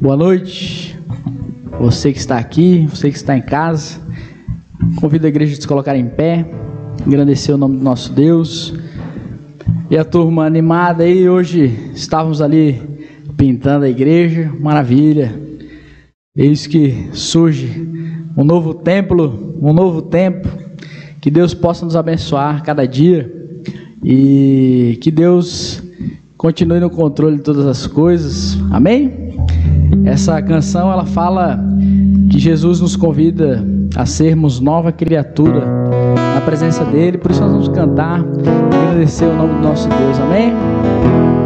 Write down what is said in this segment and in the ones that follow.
Boa noite. Você que está aqui, você que está em casa. Convido a igreja a se colocar em pé, agradecer o nome do nosso Deus. E a turma animada aí, hoje estávamos ali pintando a igreja, maravilha. Eis que surge um novo templo, um novo tempo. Que Deus possa nos abençoar cada dia e que Deus continue no controle de todas as coisas. Amém? Essa canção ela fala que Jesus nos convida a sermos nova criatura na presença dele, por isso nós vamos cantar e agradecer o nome do nosso Deus. Amém?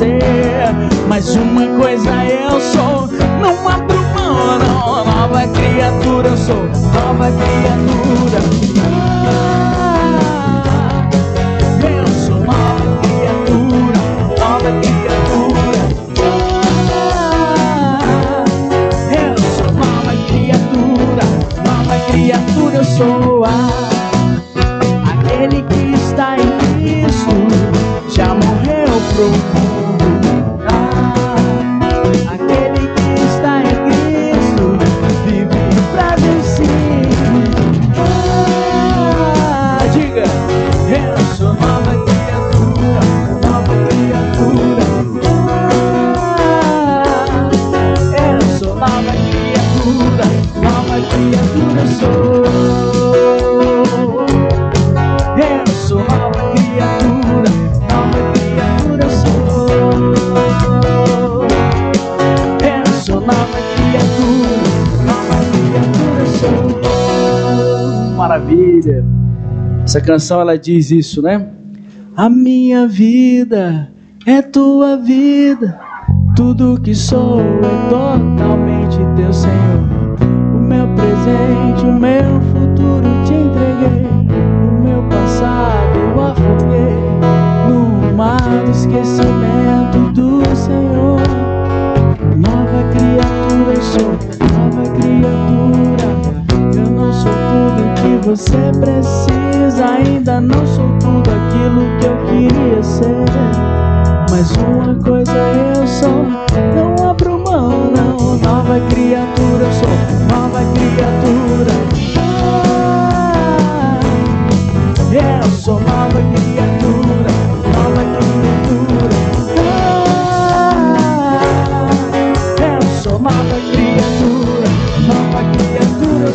você. Mas uma coisa é Essa canção ela diz isso, né? A minha vida é tua vida, tudo que sou é totalmente teu, Senhor. O meu presente, o meu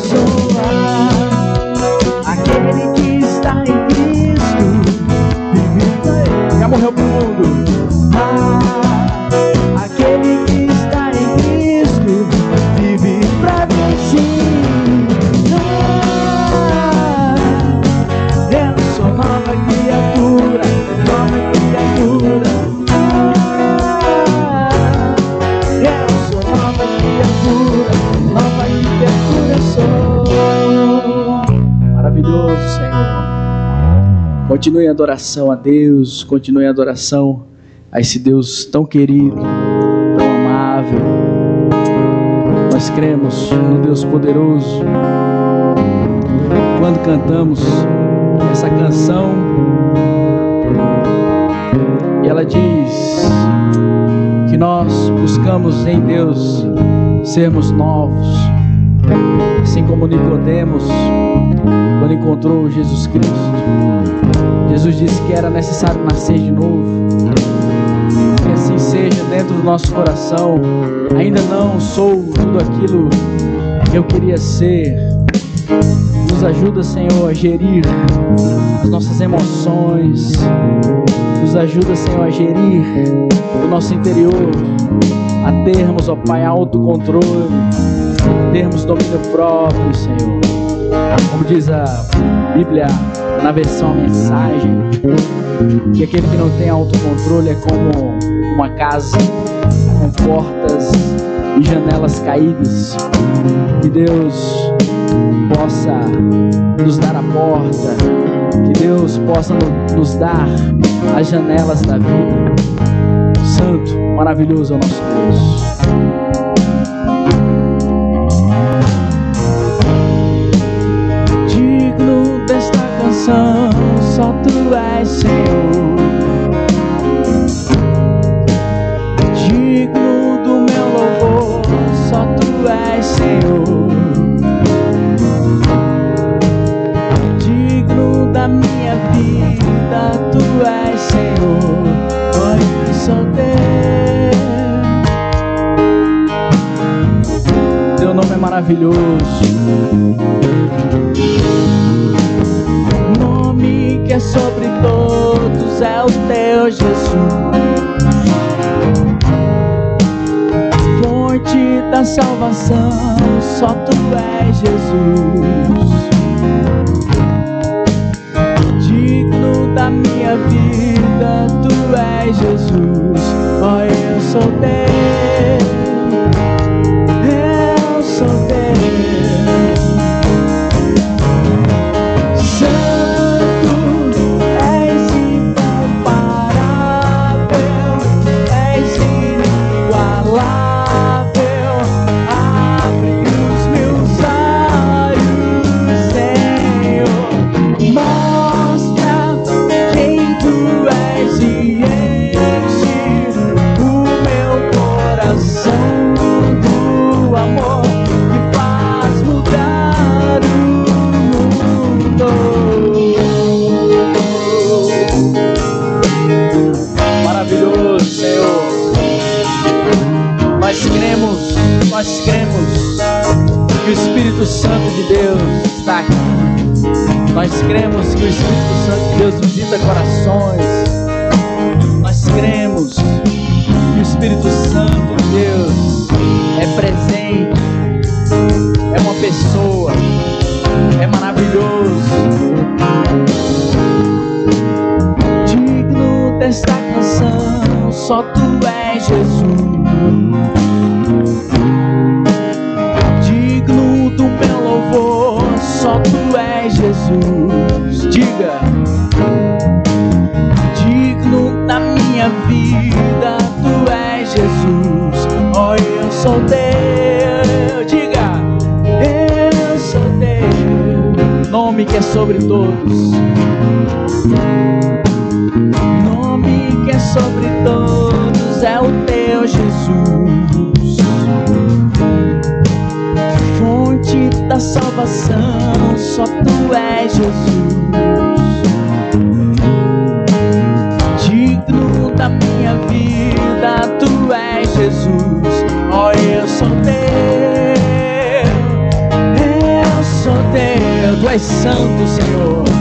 criatura Continue em adoração a Deus, continue em adoração a esse Deus tão querido, tão amável. Nós cremos no Deus poderoso. Quando cantamos essa canção, e ela diz que nós buscamos em Deus sermos novos, assim como Nicodemos quando encontrou Jesus Cristo. Jesus disse que era necessário nascer de novo. Que assim seja dentro do nosso coração. Ainda não sou tudo aquilo que eu queria ser. Nos ajuda, Senhor, a gerir as nossas emoções. Nos ajuda, Senhor, a gerir o nosso interior. A termos, ó Pai, autocontrole. A termos domínio próprio, Senhor. Como diz a Bíblia na versão mensagem, que aquele que não tem autocontrole é como uma casa com portas e janelas caídas. Que Deus possa nos dar a porta, que Deus possa nos dar as janelas da vida. Santo, maravilhoso é o nosso Deus. Teu nome é maravilhoso. é sobre todos é o teu Jesus. Fonte da salvação, só tu és Jesus. Digno da minha vida, tu és Jesus. Oh, eu sou teu. Nós cremos que o Espírito Santo de Deus visita corações. Nós cremos que o Espírito Santo de Deus é presente, é uma pessoa, é maravilhoso. Digno desta canção, só tu és Jesus. só tu és Jesus. Diga, digno da minha vida, tu és Jesus. Oh, eu sou teu. Diga, eu sou teu. Nome que é sobre todos. Nome que é sobre todos é o teu Jesus. da salvação, só tu és Jesus. Da minha vida, tu és Jesus. Oh, eu sou teu, eu sou teu, tu és santo, Senhor.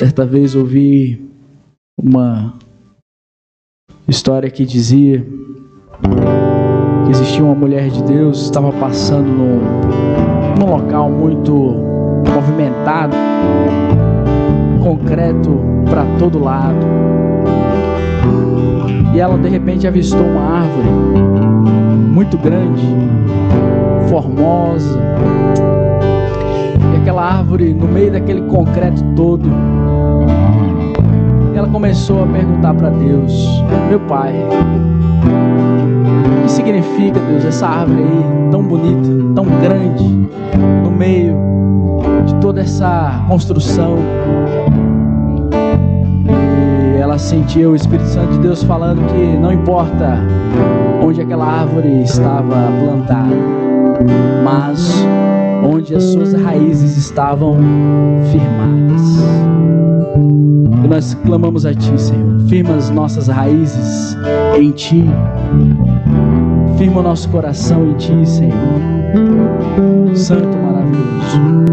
Certa vez ouvi uma história que dizia que existia uma mulher de Deus estava passando num, num local muito movimentado, concreto para todo lado. E ela de repente avistou uma árvore muito grande, formosa, aquela árvore no meio daquele concreto todo. Ela começou a perguntar para Deus: Meu pai, o que significa, Deus, essa árvore aí tão bonita, tão grande, no meio de toda essa construção? E ela sentiu o Espírito Santo de Deus falando que não importa onde aquela árvore estava plantada, mas onde as suas raízes estavam firmadas. Nós clamamos a Ti, Senhor. Firma as nossas raízes em Ti. Firma o nosso coração em Ti, Senhor. Santo maravilhoso.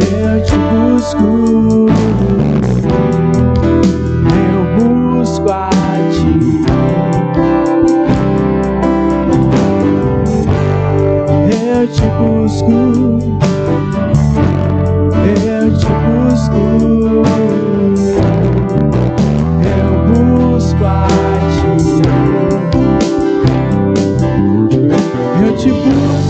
eu te busco, eu busco a ti. Eu te busco, eu te busco, eu busco a ti. Eu te busco.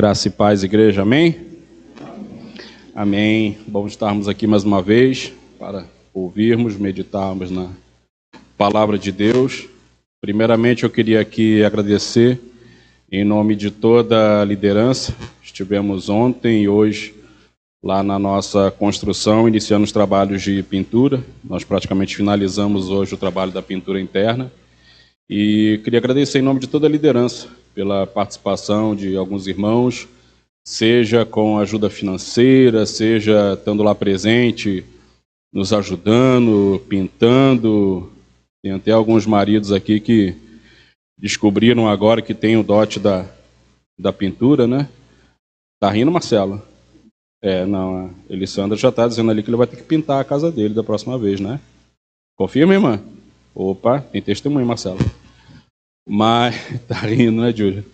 Graça e paz, igreja, amém? Amém. Bom estarmos aqui mais uma vez para ouvirmos, meditarmos na palavra de Deus. Primeiramente, eu queria aqui agradecer em nome de toda a liderança. Estivemos ontem e hoje lá na nossa construção, iniciando os trabalhos de pintura. Nós praticamente finalizamos hoje o trabalho da pintura interna. E queria agradecer em nome de toda a liderança pela participação de alguns irmãos, seja com ajuda financeira, seja estando lá presente, nos ajudando, pintando. Tem até alguns maridos aqui que descobriram agora que tem o dote da, da pintura, né? Tá rindo, Marcelo? É, não, a Elisandra já está dizendo ali que ele vai ter que pintar a casa dele da próxima vez, né? Confirma, irmã? Opa, tem testemunho, Marcelo. Mas tá rindo, né, Júlia?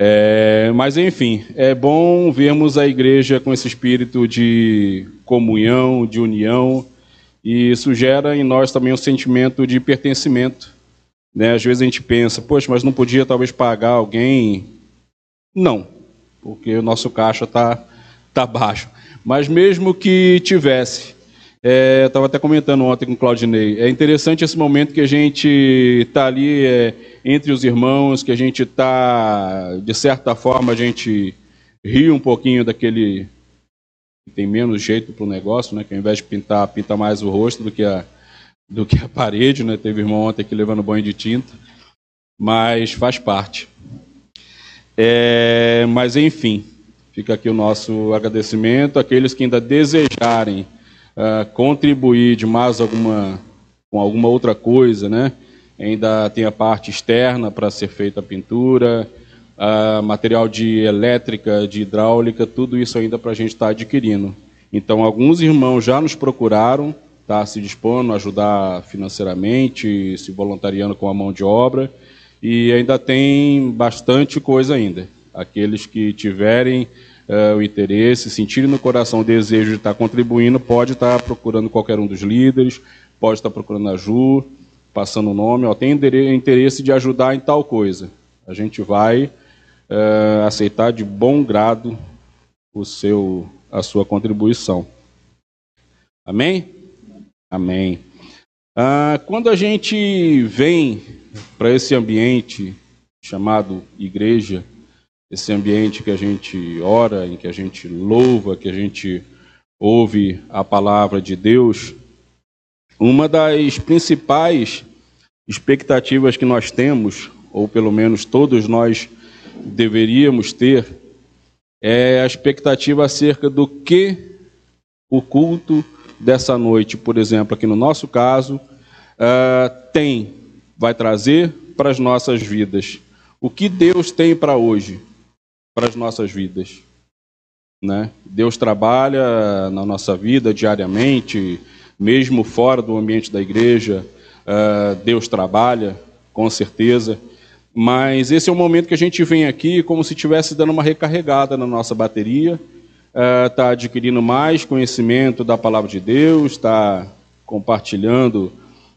É, mas enfim, é bom vermos a igreja com esse espírito de comunhão, de união, e isso gera em nós também um sentimento de pertencimento. Né? Às vezes a gente pensa, poxa, mas não podia talvez pagar alguém? Não, porque o nosso caixa está tá baixo. Mas mesmo que tivesse, é, Estava até comentando ontem com o Claudinei. É interessante esse momento que a gente está ali é, entre os irmãos, que a gente está, de certa forma, a gente ri um pouquinho daquele que tem menos jeito para o negócio, né? que ao invés de pintar, pinta mais o rosto do que a, do que a parede. Né? Teve irmão ontem aqui levando banho de tinta, mas faz parte. É, mas enfim, fica aqui o nosso agradecimento àqueles que ainda desejarem uh, contribuir de mais alguma, com alguma outra coisa, né? Ainda tem a parte externa para ser feita a pintura, uh, material de elétrica, de hidráulica, tudo isso ainda para a gente estar tá adquirindo. Então, alguns irmãos já nos procuraram, tá se dispondo a ajudar financeiramente, se voluntariando com a mão de obra, e ainda tem bastante coisa ainda. Aqueles que tiverem uh, o interesse, sentirem no coração o desejo de estar contribuindo, pode estar procurando qualquer um dos líderes, pode estar procurando a Ju, passando o nome, ó, tem interesse de ajudar em tal coisa. A gente vai uh, aceitar de bom grado o seu, a sua contribuição. Amém? Amém. Ah, quando a gente vem para esse ambiente chamado igreja, esse ambiente que a gente ora, em que a gente louva, que a gente ouve a palavra de Deus, uma das principais expectativas que nós temos, ou pelo menos todos nós deveríamos ter, é a expectativa acerca do que o culto dessa noite, por exemplo, aqui no nosso caso, uh, tem, vai trazer para as nossas vidas. O que Deus tem para hoje, para as nossas vidas. Né? Deus trabalha na nossa vida diariamente, mesmo fora do ambiente da igreja, uh, Deus trabalha, com certeza. Mas esse é o momento que a gente vem aqui como se estivesse dando uma recarregada na nossa bateria, está uh, adquirindo mais conhecimento da palavra de Deus, está compartilhando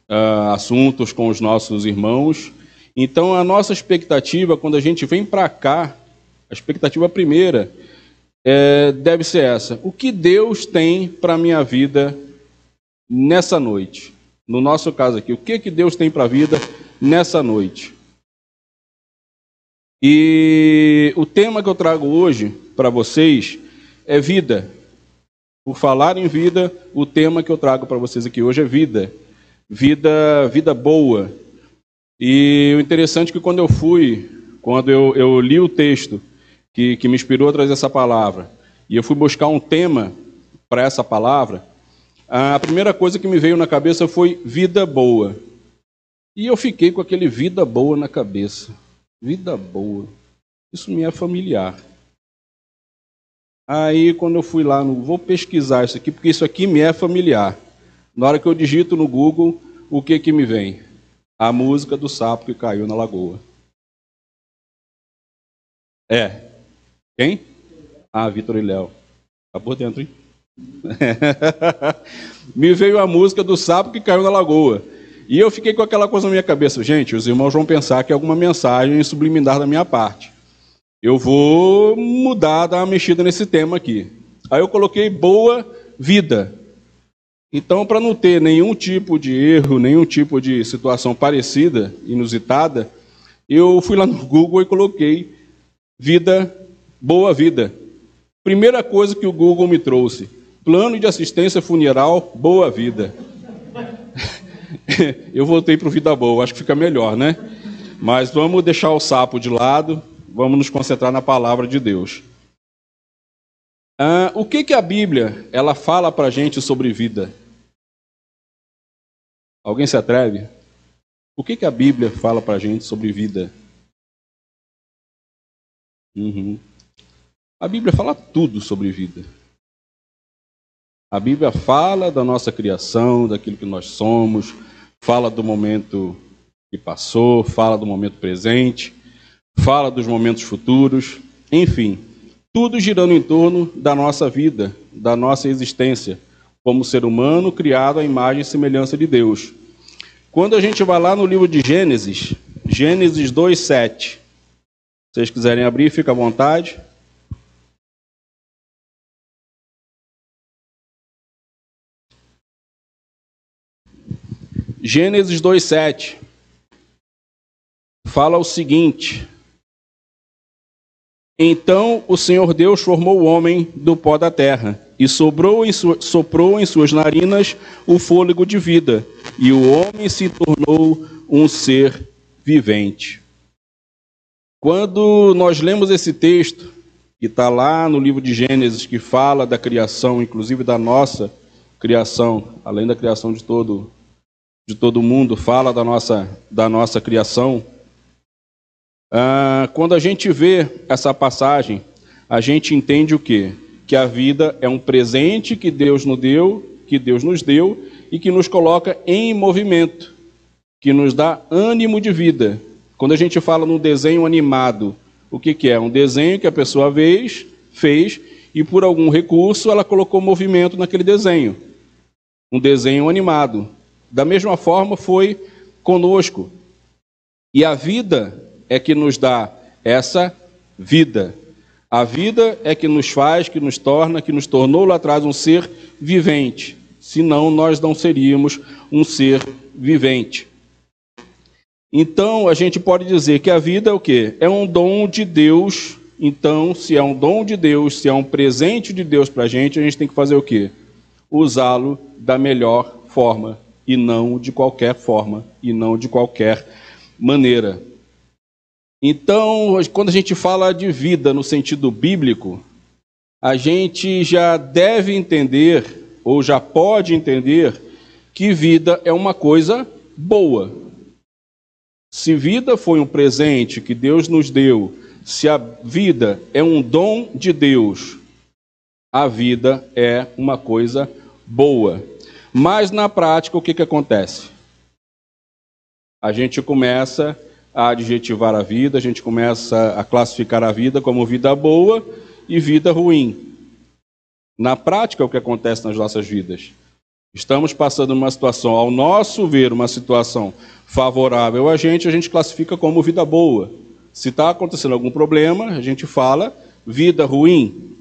uh, assuntos com os nossos irmãos. Então, a nossa expectativa, quando a gente vem para cá, a expectativa primeira é, deve ser essa: o que Deus tem para a minha vida nessa noite? No nosso caso aqui, o que, que Deus tem para a vida nessa noite? E o tema que eu trago hoje para vocês é vida. Por falar em vida, o tema que eu trago para vocês aqui hoje é vida. Vida, vida boa. E o interessante é que quando eu fui, quando eu, eu li o texto que, que me inspirou a trazer essa palavra, e eu fui buscar um tema para essa palavra, a primeira coisa que me veio na cabeça foi vida boa. E eu fiquei com aquele vida boa na cabeça. Vida boa. Isso me é familiar. Aí, quando eu fui lá, no, vou pesquisar isso aqui, porque isso aqui me é familiar. Na hora que eu digito no Google, o que que me vem? A música do sapo que caiu na lagoa. É. Quem? Ah, Vitor e Léo. Tá por dentro, hein? me veio a música do sapo que caiu na lagoa. E eu fiquei com aquela coisa na minha cabeça, gente, os irmãos vão pensar que é alguma mensagem subliminar da minha parte. Eu vou mudar, dar uma mexida nesse tema aqui. Aí eu coloquei boa vida. Então, para não ter nenhum tipo de erro, nenhum tipo de situação parecida, inusitada, eu fui lá no Google e coloquei vida, boa vida. Primeira coisa que o Google me trouxe: plano de assistência funeral, boa vida. eu voltei para o Vida Boa, acho que fica melhor, né? Mas vamos deixar o sapo de lado, vamos nos concentrar na palavra de Deus. Ah, o que, que a Bíblia ela fala para a gente sobre vida? Alguém se atreve? O que, que a Bíblia fala para a gente sobre vida? Uhum. A Bíblia fala tudo sobre vida. A Bíblia fala da nossa criação, daquilo que nós somos, fala do momento que passou, fala do momento presente, fala dos momentos futuros, enfim, tudo girando em torno da nossa vida, da nossa existência, como ser humano criado à imagem e semelhança de Deus. Quando a gente vai lá no livro de Gênesis, Gênesis 2:7. Se vocês quiserem abrir, fica à vontade. Gênesis 2,7 fala o seguinte: Então o Senhor Deus formou o homem do pó da terra e soprou em, soprou em suas narinas o fôlego de vida, e o homem se tornou um ser vivente. Quando nós lemos esse texto, que está lá no livro de Gênesis, que fala da criação, inclusive da nossa criação, além da criação de todo de todo mundo, fala da nossa, da nossa criação. Ah, quando a gente vê essa passagem, a gente entende o quê? Que a vida é um presente que Deus nos deu, que Deus nos deu e que nos coloca em movimento, que nos dá ânimo de vida. Quando a gente fala no desenho animado, o que, que é? Um desenho que a pessoa fez, fez e por algum recurso ela colocou movimento naquele desenho. Um desenho animado. Da mesma forma foi conosco. E a vida é que nos dá essa vida. A vida é que nos faz, que nos torna, que nos tornou lá atrás um ser vivente. Senão nós não seríamos um ser vivente. Então, a gente pode dizer que a vida é o quê? É um dom de Deus. Então, se é um dom de Deus, se é um presente de Deus para a gente, a gente tem que fazer o quê? Usá-lo da melhor forma e não de qualquer forma e não de qualquer maneira. Então, quando a gente fala de vida no sentido bíblico, a gente já deve entender, ou já pode entender, que vida é uma coisa boa. Se vida foi um presente que Deus nos deu, se a vida é um dom de Deus, a vida é uma coisa boa. Mas na prática, o que, que acontece? A gente começa a adjetivar a vida, a gente começa a classificar a vida como vida boa e vida ruim. Na prática, o que acontece nas nossas vidas? Estamos passando uma situação, ao nosso ver, uma situação favorável a gente, a gente classifica como vida boa. Se está acontecendo algum problema, a gente fala vida ruim.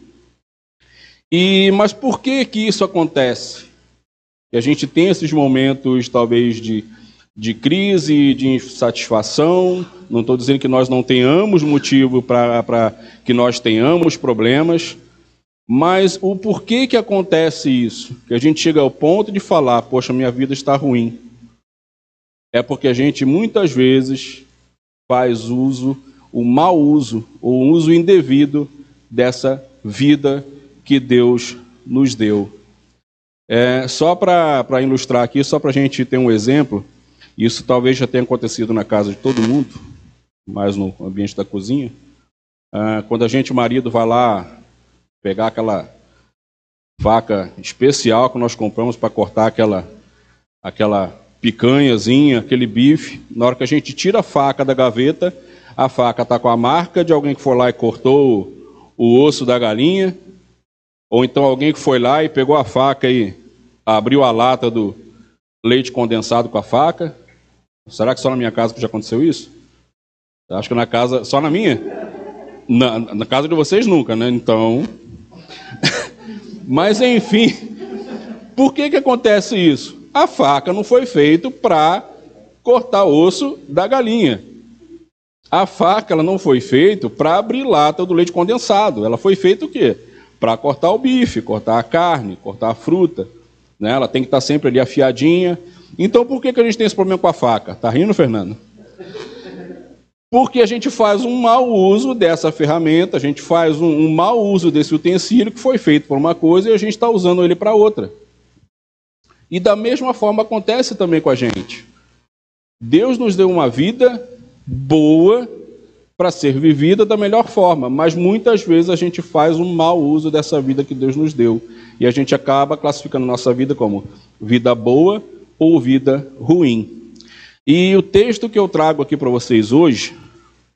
E mas por que que isso acontece? E a gente tem esses momentos, talvez, de, de crise, de insatisfação. Não estou dizendo que nós não tenhamos motivo para que nós tenhamos problemas, mas o porquê que acontece isso? Que a gente chega ao ponto de falar, poxa, minha vida está ruim. É porque a gente muitas vezes faz uso, o mau uso, ou uso indevido dessa vida que Deus nos deu. É, só para ilustrar aqui, só para a gente ter um exemplo, isso talvez já tenha acontecido na casa de todo mundo, mas no ambiente da cozinha. Ah, quando a gente, o marido, vai lá pegar aquela faca especial que nós compramos para cortar aquela, aquela picanhazinha, aquele bife. Na hora que a gente tira a faca da gaveta, a faca está com a marca de alguém que foi lá e cortou o osso da galinha, ou então alguém que foi lá e pegou a faca e abriu a lata do leite condensado com a faca. Será que só na minha casa que já aconteceu isso? Acho que na casa, só na minha? Na, na casa de vocês nunca, né? Então, mas enfim, por que, que acontece isso? A faca não foi feita para cortar osso da galinha. A faca ela não foi feita para abrir lata do leite condensado. Ela foi feita o quê? Para cortar o bife, cortar a carne, cortar a fruta. Né? Ela tem que estar tá sempre ali afiadinha. Então por que, que a gente tem esse problema com a faca? Tá rindo, Fernando? Porque a gente faz um mau uso dessa ferramenta, a gente faz um, um mau uso desse utensílio que foi feito por uma coisa e a gente está usando ele para outra. E da mesma forma acontece também com a gente. Deus nos deu uma vida boa para ser vivida da melhor forma, mas muitas vezes a gente faz um mau uso dessa vida que Deus nos deu. E a gente acaba classificando nossa vida como vida boa ou vida ruim. E o texto que eu trago aqui para vocês hoje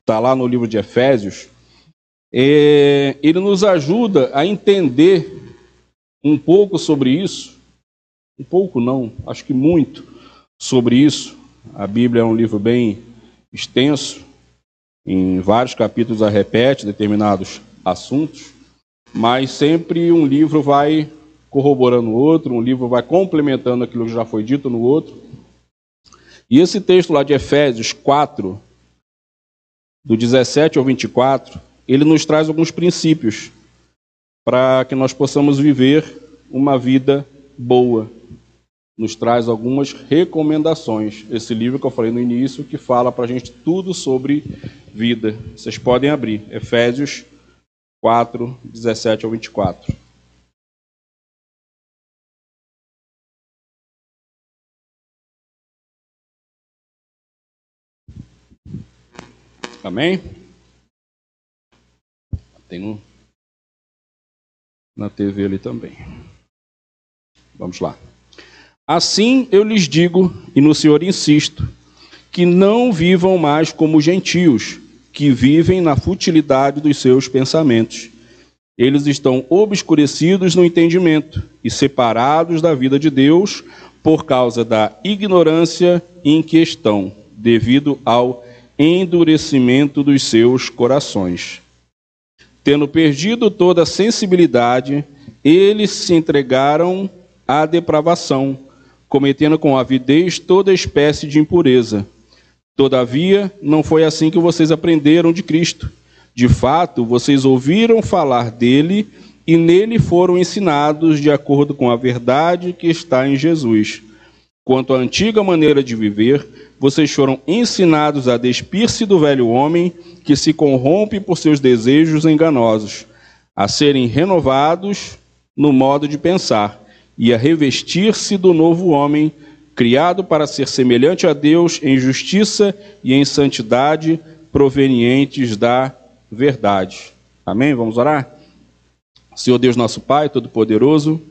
está lá no livro de Efésios, é, ele nos ajuda a entender um pouco sobre isso, um pouco não, acho que muito sobre isso. A Bíblia é um livro bem extenso, em vários capítulos a repete determinados assuntos, mas sempre um livro vai corroborando o outro, um livro vai complementando aquilo que já foi dito no outro. E esse texto lá de Efésios 4, do 17 ao 24, ele nos traz alguns princípios para que nós possamos viver uma vida boa. Nos traz algumas recomendações. Esse livro que eu falei no início, que fala para a gente tudo sobre vida. Vocês podem abrir. Efésios 4, 17 ao 24. Amém? Tem no, na TV ali também. Vamos lá. Assim eu lhes digo, e no Senhor insisto, que não vivam mais como gentios, que vivem na futilidade dos seus pensamentos. Eles estão obscurecidos no entendimento e separados da vida de Deus por causa da ignorância em que estão, devido ao endurecimento dos seus corações. Tendo perdido toda a sensibilidade, eles se entregaram à depravação, cometendo com avidez toda espécie de impureza. Todavia, não foi assim que vocês aprenderam de Cristo. De fato, vocês ouviram falar dele e nele foram ensinados de acordo com a verdade que está em Jesus. Quanto à antiga maneira de viver, vocês foram ensinados a despir-se do velho homem que se corrompe por seus desejos enganosos, a serem renovados no modo de pensar e a revestir-se do novo homem, criado para ser semelhante a Deus em justiça e em santidade, provenientes da verdade. Amém? Vamos orar? Senhor Deus, nosso Pai, Todo-Poderoso,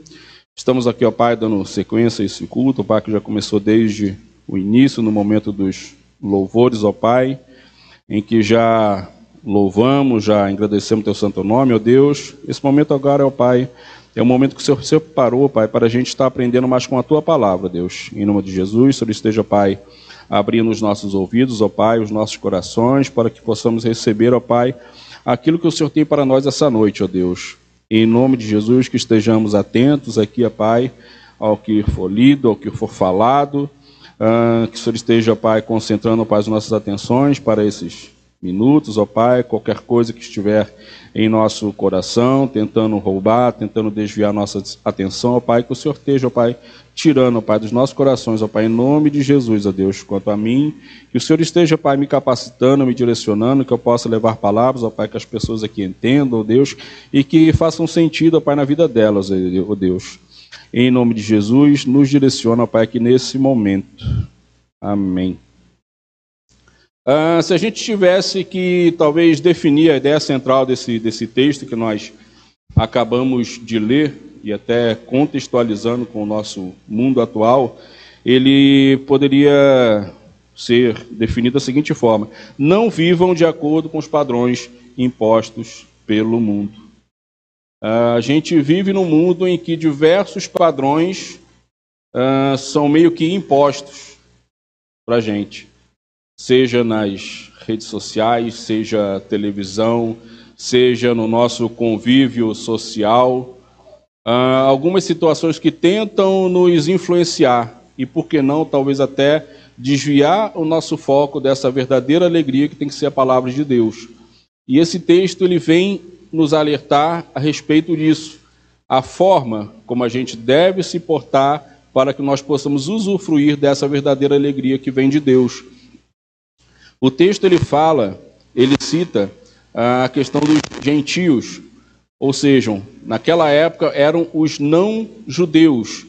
estamos aqui, ó Pai, dando sequência a esse culto, o Pai que já começou desde o início, no momento dos louvores, ó Pai, em que já louvamos, já agradecemos Teu santo nome, ó Deus. Esse momento agora, ó Pai, é o momento que o Senhor separou, Pai, para a gente estar aprendendo mais com a Tua palavra, Deus. Em nome de Jesus, Senhor esteja, Pai, abrindo os nossos ouvidos, ó Pai, os nossos corações, para que possamos receber, ó Pai, aquilo que o Senhor tem para nós essa noite, ó Deus. Em nome de Jesus, que estejamos atentos aqui, ó Pai, ao que for lido, ao que for falado, uh, que o Senhor esteja, Pai, concentrando, Pai, as nossas atenções para esses minutos, ó Pai, qualquer coisa que estiver em nosso coração, tentando roubar, tentando desviar nossa atenção, ó Pai, que o Senhor esteja, ó Pai, tirando, ó Pai, dos nossos corações, ó Pai, em nome de Jesus, ó Deus, quanto a mim, que o Senhor esteja, Pai, me capacitando, me direcionando, que eu possa levar palavras, ó Pai, que as pessoas aqui entendam, ó Deus, e que façam sentido, ó Pai, na vida delas, ó Deus. Em nome de Jesus, nos direciona, ó Pai, aqui nesse momento. Amém. Uh, se a gente tivesse que talvez definir a ideia central desse, desse texto que nós acabamos de ler, e até contextualizando com o nosso mundo atual, ele poderia ser definido da seguinte forma: não vivam de acordo com os padrões impostos pelo mundo. Uh, a gente vive num mundo em que diversos padrões uh, são meio que impostos para a gente seja nas redes sociais, seja televisão, seja no nosso convívio social. Uh, algumas situações que tentam nos influenciar e, por que não, talvez até desviar o nosso foco dessa verdadeira alegria que tem que ser a palavra de Deus. E esse texto ele vem nos alertar a respeito disso, a forma como a gente deve se portar para que nós possamos usufruir dessa verdadeira alegria que vem de Deus. O texto ele fala, ele cita a questão dos gentios, ou seja, naquela época eram os não judeus.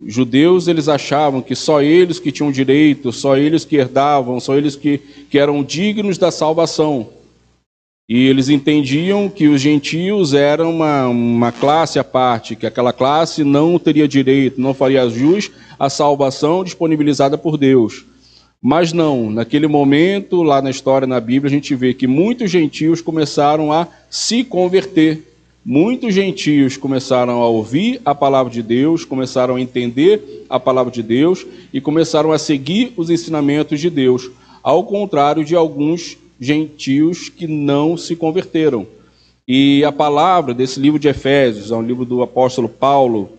Os judeus eles achavam que só eles que tinham direito, só eles que herdavam, só eles que, que eram dignos da salvação. E eles entendiam que os gentios eram uma, uma classe à parte, que aquela classe não teria direito, não faria jus à salvação disponibilizada por Deus. Mas não, naquele momento, lá na história, na Bíblia, a gente vê que muitos gentios começaram a se converter. Muitos gentios começaram a ouvir a palavra de Deus, começaram a entender a palavra de Deus e começaram a seguir os ensinamentos de Deus, ao contrário de alguns gentios que não se converteram. E a palavra desse livro de Efésios, é um livro do apóstolo Paulo,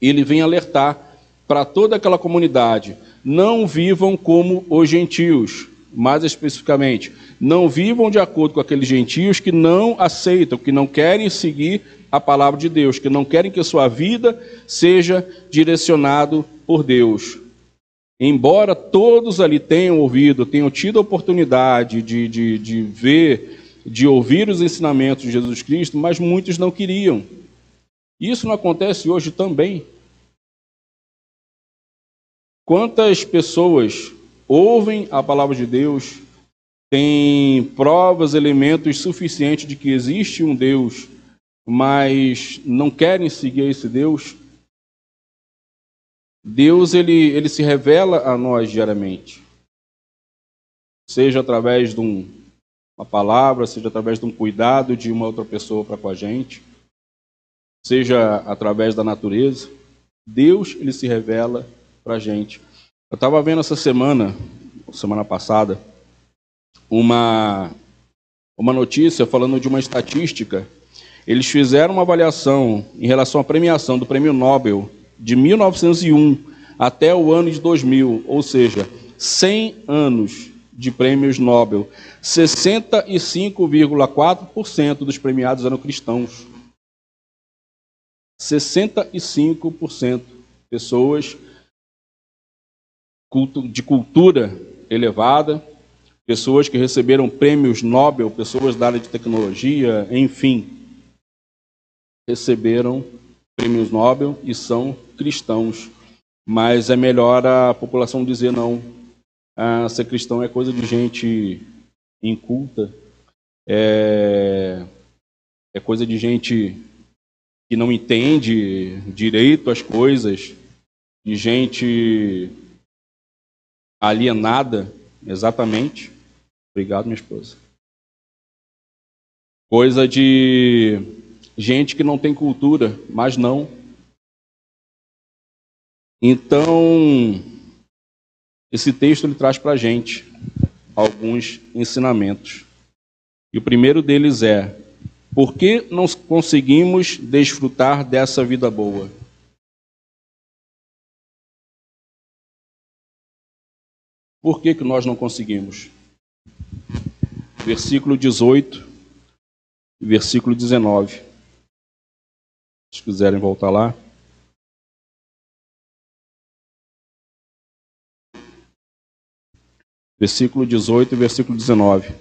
ele vem alertar para toda aquela comunidade não vivam como os gentios, mais especificamente, não vivam de acordo com aqueles gentios que não aceitam, que não querem seguir a palavra de Deus, que não querem que sua vida seja direcionado por Deus. Embora todos ali tenham ouvido, tenham tido a oportunidade de, de, de ver, de ouvir os ensinamentos de Jesus Cristo, mas muitos não queriam. Isso não acontece hoje também. Quantas pessoas ouvem a palavra de Deus, têm provas, elementos suficientes de que existe um Deus, mas não querem seguir esse Deus? Deus ele, ele se revela a nós diariamente, seja através de um, uma palavra, seja através de um cuidado de uma outra pessoa para com a gente, seja através da natureza. Deus ele se revela para gente. Eu estava vendo essa semana, semana passada, uma, uma notícia falando de uma estatística. Eles fizeram uma avaliação em relação à premiação do prêmio Nobel de 1901 até o ano de 2000, ou seja, 100 anos de prêmios Nobel, 65,4% dos premiados eram cristãos. 65% pessoas de cultura elevada, pessoas que receberam prêmios Nobel, pessoas da área de tecnologia, enfim, receberam prêmios Nobel e são cristãos. Mas é melhor a população dizer não. Ah, ser cristão é coisa de gente inculta, é, é coisa de gente que não entende direito as coisas, de gente alienada, exatamente. Obrigado, minha esposa. Coisa de gente que não tem cultura, mas não. Então, esse texto ele traz para a gente alguns ensinamentos. E o primeiro deles é: por que não conseguimos desfrutar dessa vida boa? Por que, que nós não conseguimos? Versículo 18 e versículo 19. Se quiserem voltar lá. Versículo 18 e versículo 19.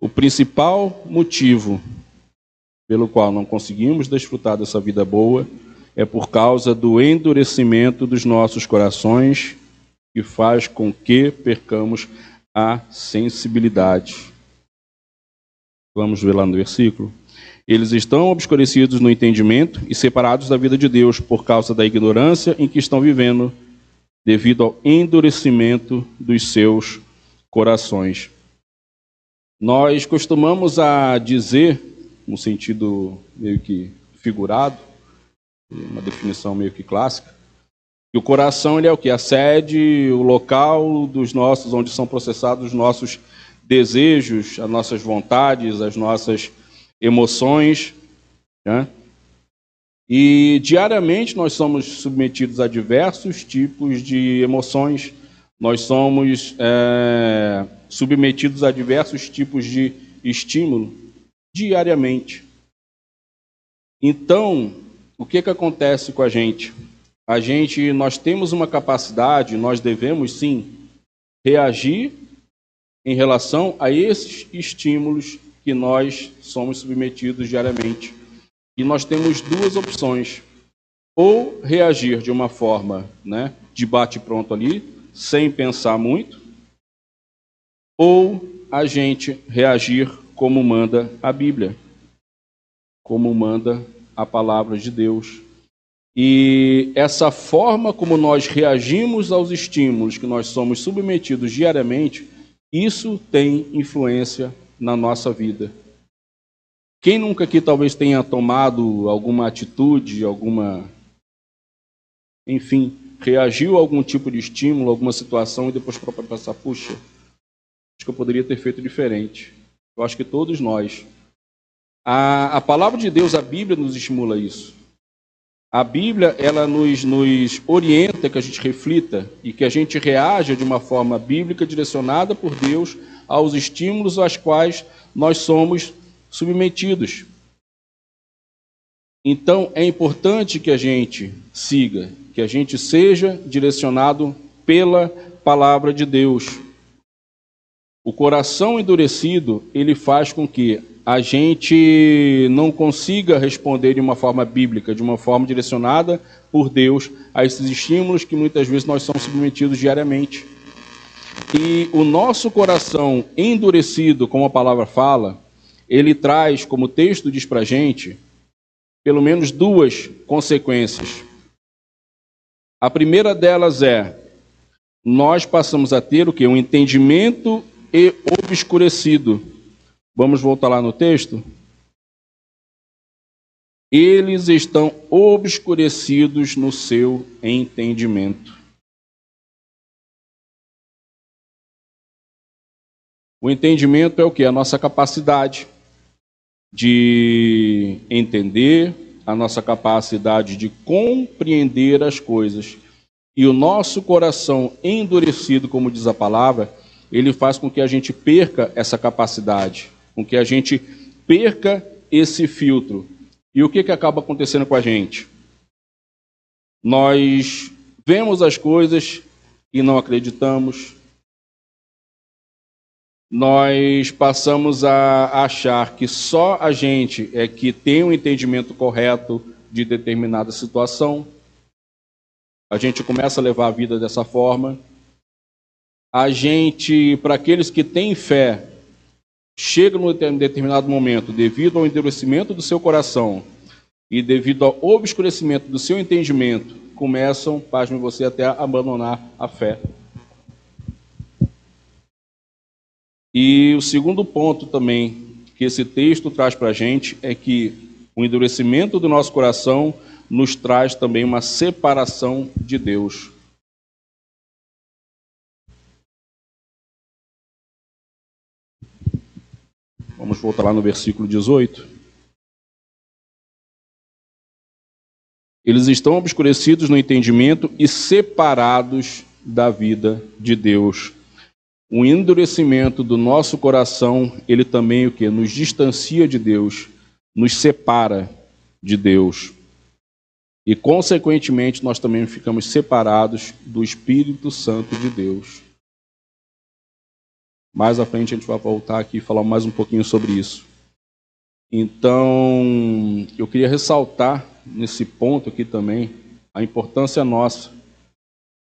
O principal motivo pelo qual não conseguimos desfrutar dessa vida boa é por causa do endurecimento dos nossos corações que faz com que percamos a sensibilidade. Vamos ver lá no versículo. Eles estão obscurecidos no entendimento e separados da vida de Deus por causa da ignorância em que estão vivendo, devido ao endurecimento dos seus corações. Nós costumamos a dizer, no sentido meio que figurado, uma definição meio que clássica, e o coração ele é o que? A sede, o local dos nossos, onde são processados os nossos desejos, as nossas vontades, as nossas emoções. Né? E diariamente nós somos submetidos a diversos tipos de emoções, nós somos é, submetidos a diversos tipos de estímulo diariamente. Então, o que, que acontece com a gente? A gente, nós temos uma capacidade, nós devemos sim reagir em relação a esses estímulos que nós somos submetidos diariamente. E nós temos duas opções: ou reagir de uma forma, né, de bate pronto ali, sem pensar muito, ou a gente reagir como manda a Bíblia, como manda a palavra de Deus. E essa forma como nós reagimos aos estímulos que nós somos submetidos diariamente, isso tem influência na nossa vida. Quem nunca aqui talvez tenha tomado alguma atitude, alguma. Enfim, reagiu a algum tipo de estímulo, alguma situação e depois para pensar, puxa, acho que eu poderia ter feito diferente. Eu acho que todos nós. A, a palavra de Deus, a Bíblia, nos estimula isso. A Bíblia, ela nos, nos orienta que a gente reflita e que a gente reaja de uma forma bíblica direcionada por Deus aos estímulos aos quais nós somos submetidos. Então, é importante que a gente siga, que a gente seja direcionado pela palavra de Deus. O coração endurecido, ele faz com que a gente não consiga responder de uma forma bíblica, de uma forma direcionada por Deus a esses estímulos que muitas vezes nós somos submetidos diariamente. E o nosso coração endurecido, como a palavra fala, ele traz, como o texto diz para gente, pelo menos duas consequências. A primeira delas é nós passamos a ter o que? Um entendimento e obscurecido Vamos voltar lá no texto? Eles estão obscurecidos no seu entendimento. O entendimento é o que? A nossa capacidade de entender, a nossa capacidade de compreender as coisas e o nosso coração endurecido, como diz a palavra, ele faz com que a gente perca essa capacidade, com que a gente perca esse filtro. E o que, que acaba acontecendo com a gente? Nós vemos as coisas e não acreditamos. Nós passamos a achar que só a gente é que tem o um entendimento correto de determinada situação. A gente começa a levar a vida dessa forma. A gente, para aqueles que têm fé, chega num determinado momento, devido ao endurecimento do seu coração e devido ao obscurecimento do seu entendimento, começam, pasme você, até a abandonar a fé. E o segundo ponto também que esse texto traz para a gente é que o endurecimento do nosso coração nos traz também uma separação de Deus. Vamos voltar lá no versículo 18. Eles estão obscurecidos no entendimento e separados da vida de Deus. O endurecimento do nosso coração, ele também o que nos distancia de Deus, nos separa de Deus. E consequentemente nós também ficamos separados do Espírito Santo de Deus. Mais à frente a gente vai voltar aqui e falar mais um pouquinho sobre isso. Então, eu queria ressaltar nesse ponto aqui também a importância nossa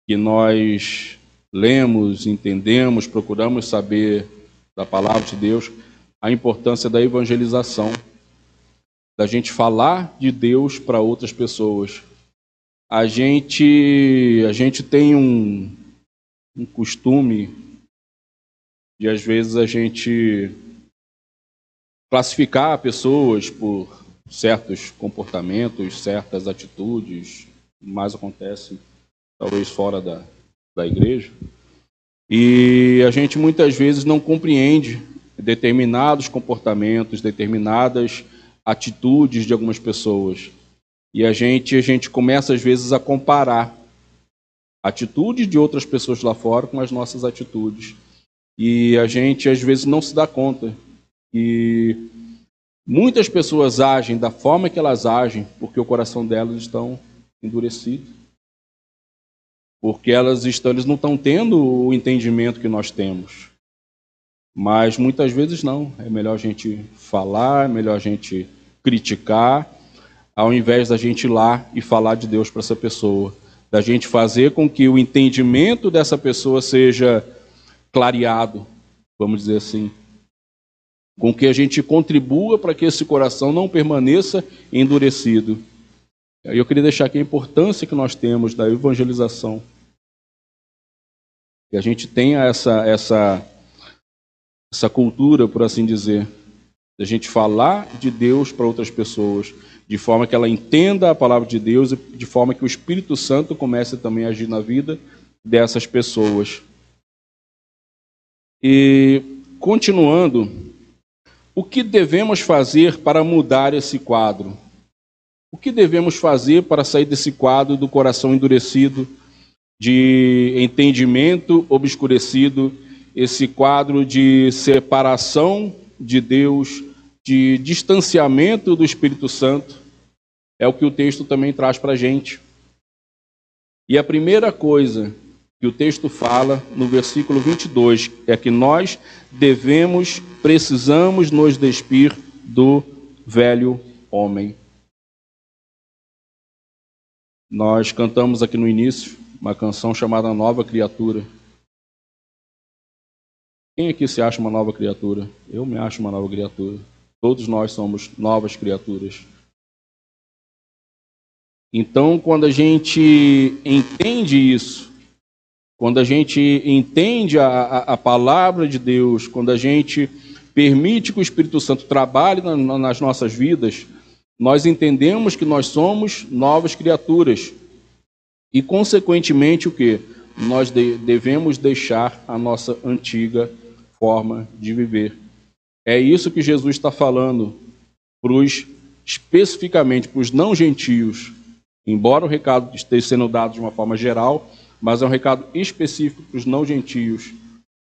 que nós lemos, entendemos, procuramos saber da palavra de Deus, a importância da evangelização, da gente falar de Deus para outras pessoas. A gente, a gente tem um, um costume de às vezes a gente classificar pessoas por certos comportamentos, certas atitudes, mais acontece talvez fora da, da igreja. E a gente muitas vezes não compreende determinados comportamentos, determinadas atitudes de algumas pessoas. E a gente, a gente começa às vezes a comparar atitudes de outras pessoas lá fora com as nossas atitudes. E a gente às vezes não se dá conta que muitas pessoas agem da forma que elas agem porque o coração delas estão endurecido. Porque elas estão, eles não estão tendo o entendimento que nós temos. Mas muitas vezes não. É melhor a gente falar, é melhor a gente criticar, ao invés da gente ir lá e falar de Deus para essa pessoa. Da gente fazer com que o entendimento dessa pessoa seja clareado, vamos dizer assim, com que a gente contribua para que esse coração não permaneça endurecido. Eu queria deixar aqui a importância que nós temos da evangelização. Que a gente tenha essa, essa, essa cultura, por assim dizer, de a gente falar de Deus para outras pessoas, de forma que ela entenda a palavra de Deus e de forma que o Espírito Santo comece também a agir na vida dessas pessoas. E continuando, o que devemos fazer para mudar esse quadro? O que devemos fazer para sair desse quadro do coração endurecido, de entendimento obscurecido, esse quadro de separação de Deus, de distanciamento do Espírito Santo? É o que o texto também traz para a gente. E a primeira coisa que o texto fala no versículo 22 é que nós devemos, precisamos nos despir do velho homem. Nós cantamos aqui no início uma canção chamada Nova Criatura. Quem aqui se acha uma nova criatura? Eu me acho uma nova criatura. Todos nós somos novas criaturas. Então, quando a gente entende isso, quando a gente entende a, a, a, palavra de Deus, quando a gente permite que o Espírito Santo trabalhe na, nas nossas vidas, nós entendemos que nós somos novas criaturas. E, consequentemente, o que? Nós de, devemos deixar a nossa antiga forma de viver. É isso que Jesus está falando para os especificamente para os não gentios, embora o recado esteja sendo dado de uma forma geral, mas é um recado específico para os não gentios,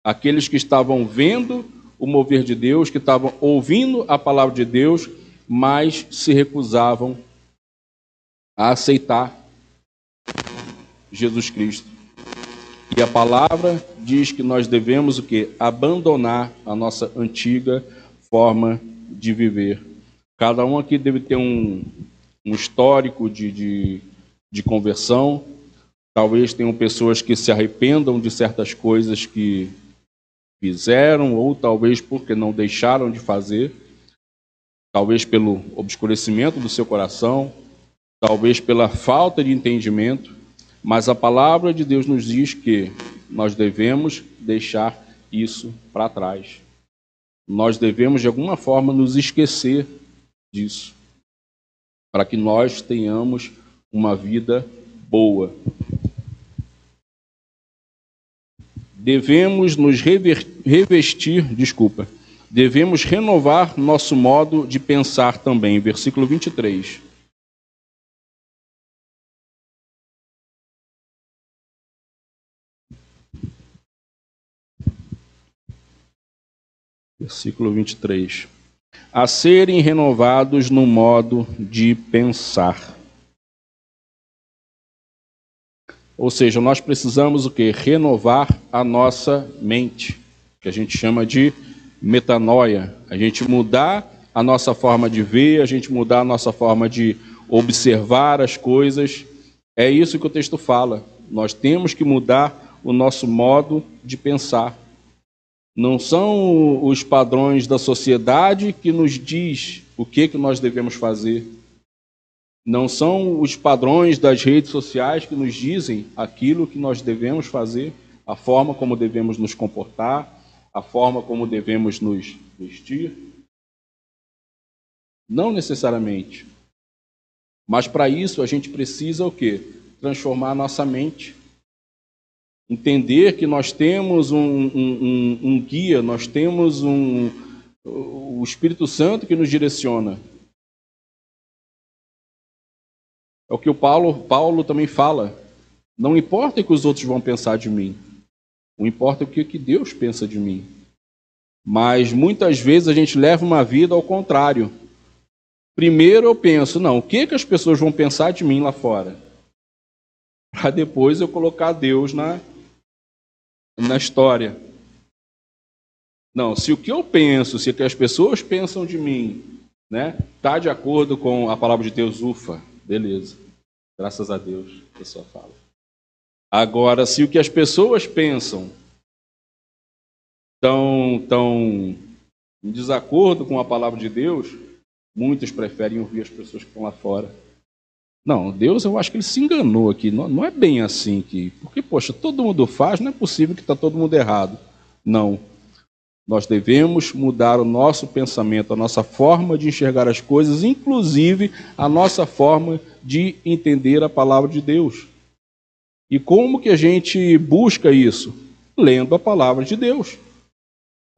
aqueles que estavam vendo o mover de Deus, que estavam ouvindo a palavra de Deus, mas se recusavam a aceitar Jesus Cristo. E a palavra diz que nós devemos o que? Abandonar a nossa antiga forma de viver. Cada um aqui deve ter um, um histórico de, de, de conversão. Talvez tenham pessoas que se arrependam de certas coisas que fizeram, ou talvez porque não deixaram de fazer, talvez pelo obscurecimento do seu coração, talvez pela falta de entendimento, mas a palavra de Deus nos diz que nós devemos deixar isso para trás. Nós devemos, de alguma forma, nos esquecer disso, para que nós tenhamos uma vida boa, devemos nos revestir, desculpa, devemos renovar nosso modo de pensar também. Versículo 23. Versículo 23. A serem renovados no modo de pensar Ou seja, nós precisamos o que? Renovar a nossa mente, que a gente chama de metanoia. A gente mudar a nossa forma de ver, a gente mudar a nossa forma de observar as coisas. É isso que o texto fala. Nós temos que mudar o nosso modo de pensar. Não são os padrões da sociedade que nos diz o que, que nós devemos fazer. Não são os padrões das redes sociais que nos dizem aquilo que nós devemos fazer, a forma como devemos nos comportar, a forma como devemos nos vestir. Não necessariamente. Mas para isso a gente precisa o quê? Transformar a nossa mente. Entender que nós temos um, um, um, um guia, nós temos um, o Espírito Santo que nos direciona. É o que o Paulo, Paulo também fala. Não importa o que os outros vão pensar de mim. O importa é o que Deus pensa de mim. Mas muitas vezes a gente leva uma vida ao contrário. Primeiro eu penso, não, o que, que as pessoas vão pensar de mim lá fora? Para depois eu colocar Deus na, na história. Não, se o que eu penso, se o que as pessoas pensam de mim, né, está de acordo com a palavra de Deus, ufa, Beleza. Graças a Deus, a pessoa fala. Agora, se o que as pessoas pensam estão tão em desacordo com a palavra de Deus, muitos preferem ouvir as pessoas que estão lá fora. Não, Deus, eu acho que ele se enganou aqui. Não, não é bem assim que. Porque, poxa, todo mundo faz, não é possível que está todo mundo errado. Não. Nós devemos mudar o nosso pensamento, a nossa forma de enxergar as coisas, inclusive a nossa forma de entender a palavra de Deus. E como que a gente busca isso? Lendo a palavra de Deus.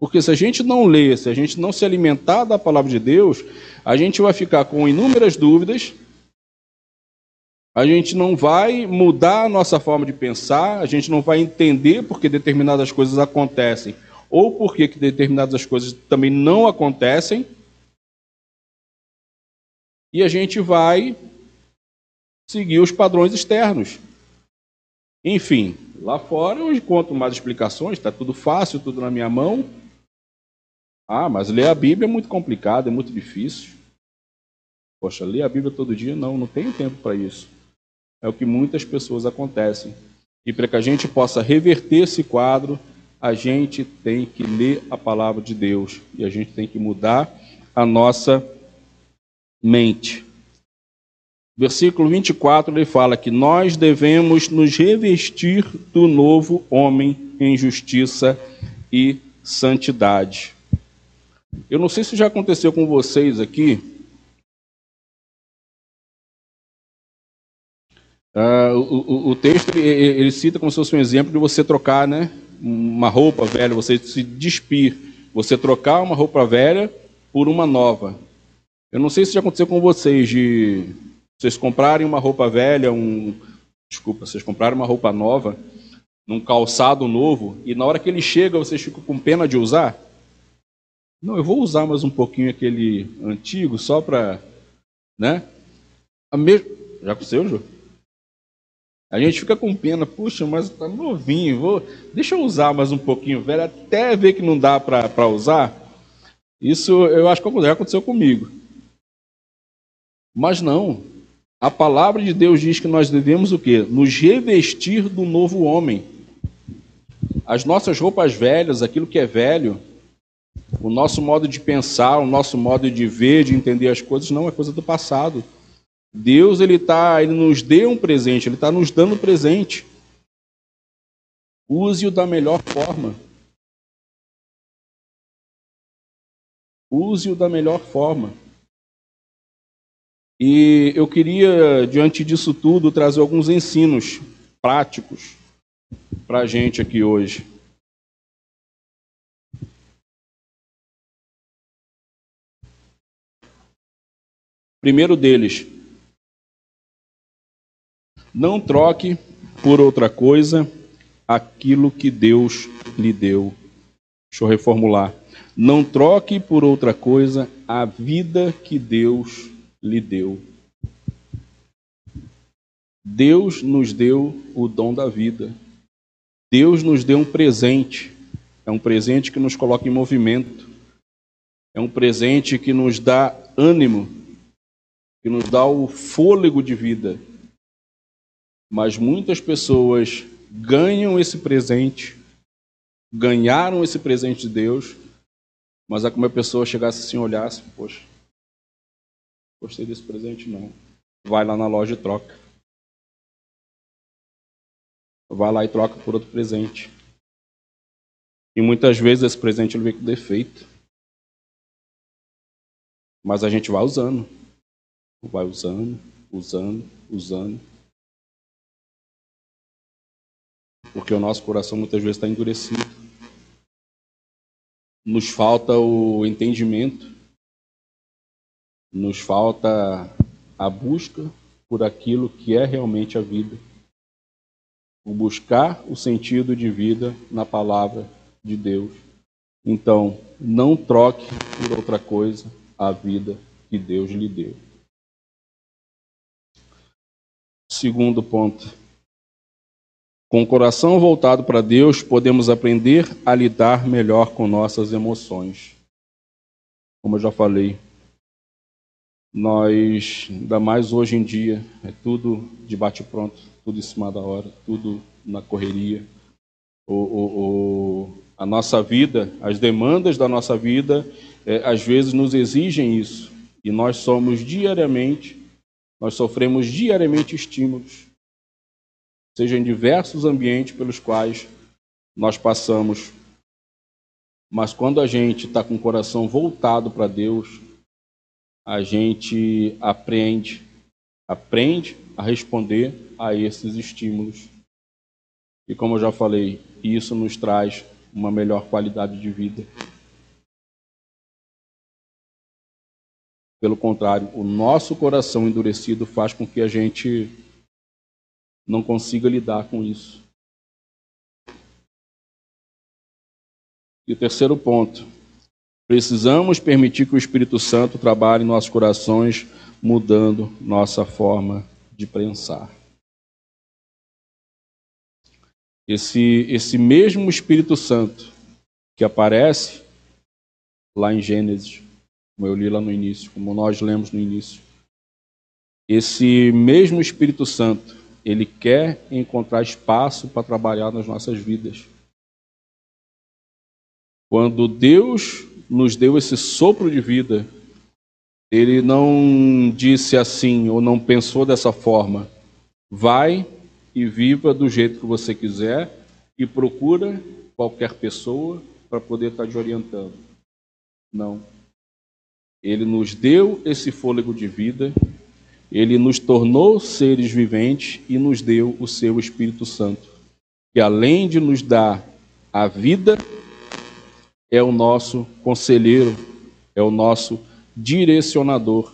Porque se a gente não ler, se a gente não se alimentar da palavra de Deus, a gente vai ficar com inúmeras dúvidas, a gente não vai mudar a nossa forma de pensar, a gente não vai entender porque determinadas coisas acontecem ou porque que determinadas coisas também não acontecem, e a gente vai seguir os padrões externos. Enfim, lá fora eu encontro mais explicações, está tudo fácil, tudo na minha mão. Ah, mas ler a Bíblia é muito complicado, é muito difícil. Poxa, ler a Bíblia todo dia? Não, não tenho tempo para isso. É o que muitas pessoas acontecem. E para que a gente possa reverter esse quadro, a gente tem que ler a palavra de Deus e a gente tem que mudar a nossa mente. Versículo 24 ele fala que nós devemos nos revestir do novo homem em justiça e santidade. Eu não sei se já aconteceu com vocês aqui. Uh, o, o, o, texto ele, ele, cita como se fosse um exemplo de você trocar, né? Uma roupa velha, você se despir, você trocar uma roupa velha por uma nova. Eu não sei se já aconteceu com vocês de vocês comprarem uma roupa velha, um desculpa, vocês compraram uma roupa nova, num calçado novo, e na hora que ele chega, vocês ficam com pena de usar? Não, eu vou usar mais um pouquinho aquele antigo, só para. Né? A me... Já aconteceu, Ju? A gente fica com pena, puxa, mas tá novinho, vou... deixa eu usar mais um pouquinho, velho, até ver que não dá para usar. Isso eu acho que aconteceu comigo. Mas não, a palavra de Deus diz que nós devemos o quê? Nos revestir do novo homem. As nossas roupas velhas, aquilo que é velho, o nosso modo de pensar, o nosso modo de ver, de entender as coisas, não é coisa do passado. Deus ele tá, ele nos deu um presente, ele está nos dando presente. Use-o da melhor forma. Use-o da melhor forma. E eu queria, diante disso tudo, trazer alguns ensinos práticos para a gente aqui hoje. Primeiro deles, não troque por outra coisa aquilo que Deus lhe deu. Deixa eu reformular. Não troque por outra coisa a vida que Deus lhe deu. Deus nos deu o dom da vida. Deus nos deu um presente. É um presente que nos coloca em movimento. É um presente que nos dá ânimo, que nos dá o fôlego de vida. Mas muitas pessoas ganham esse presente, ganharam esse presente de Deus, mas é como a pessoa chegasse assim, olhasse, poxa, Gostei desse presente, não. Vai lá na loja e troca. Vai lá e troca por outro presente. E muitas vezes esse presente ele vem com defeito. Mas a gente vai usando. Vai usando, usando, usando. Porque o nosso coração muitas vezes está endurecido. Nos falta o entendimento nos falta a busca por aquilo que é realmente a vida. O buscar o sentido de vida na palavra de Deus. Então, não troque por outra coisa a vida que Deus lhe deu. Segundo ponto. Com o coração voltado para Deus, podemos aprender a lidar melhor com nossas emoções. Como eu já falei, nós, ainda mais hoje em dia, é tudo de bate-pronto, tudo em cima da hora, tudo na correria. O, o, o, a nossa vida, as demandas da nossa vida, é, às vezes nos exigem isso. E nós somos diariamente, nós sofremos diariamente estímulos, seja em diversos ambientes pelos quais nós passamos. Mas quando a gente está com o coração voltado para Deus, a gente aprende, aprende a responder a esses estímulos. E como eu já falei, isso nos traz uma melhor qualidade de vida. Pelo contrário, o nosso coração endurecido faz com que a gente não consiga lidar com isso. E o terceiro ponto, Precisamos permitir que o Espírito Santo trabalhe em nossos corações, mudando nossa forma de pensar. Esse, esse mesmo Espírito Santo que aparece lá em Gênesis, como eu li lá no início, como nós lemos no início, esse mesmo Espírito Santo, ele quer encontrar espaço para trabalhar nas nossas vidas. Quando Deus nos deu esse sopro de vida, ele não disse assim ou não pensou dessa forma. Vai e viva do jeito que você quiser e procura qualquer pessoa para poder estar te orientando. Não. Ele nos deu esse fôlego de vida, ele nos tornou seres viventes e nos deu o seu Espírito Santo, que além de nos dar a vida, é o nosso conselheiro, é o nosso direcionador.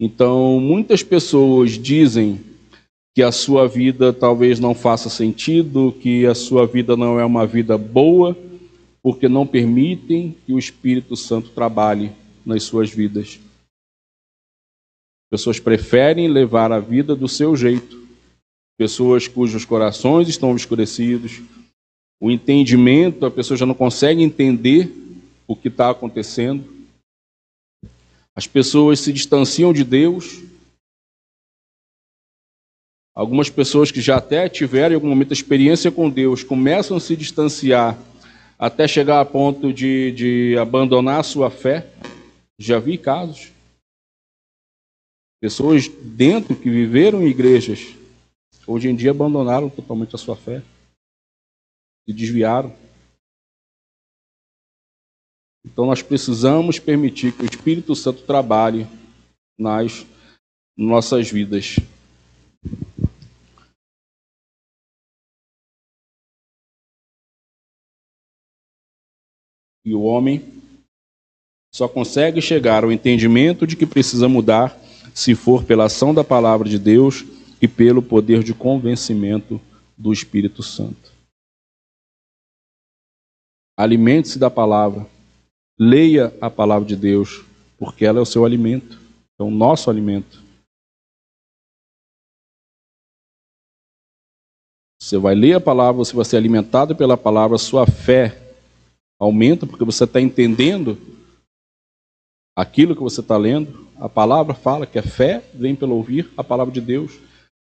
Então, muitas pessoas dizem que a sua vida talvez não faça sentido, que a sua vida não é uma vida boa, porque não permitem que o Espírito Santo trabalhe nas suas vidas. Pessoas preferem levar a vida do seu jeito. Pessoas cujos corações estão obscurecidos, o entendimento, a pessoa já não consegue entender o que está acontecendo. As pessoas se distanciam de Deus. Algumas pessoas que já até tiveram em algum momento experiência com Deus começam a se distanciar até chegar a ponto de, de abandonar a sua fé. Já vi casos. Pessoas dentro que viveram em igrejas, hoje em dia abandonaram totalmente a sua fé se desviaram. Então nós precisamos permitir que o Espírito Santo trabalhe nas nossas vidas. E o homem só consegue chegar ao entendimento de que precisa mudar se for pela ação da palavra de Deus e pelo poder de convencimento do Espírito Santo. Alimente-se da palavra. Leia a palavra de Deus, porque ela é o seu alimento, é o nosso alimento. Você vai ler a palavra, você vai ser alimentado pela palavra, sua fé aumenta, porque você está entendendo aquilo que você está lendo. A palavra fala que a fé vem pelo ouvir a palavra de Deus.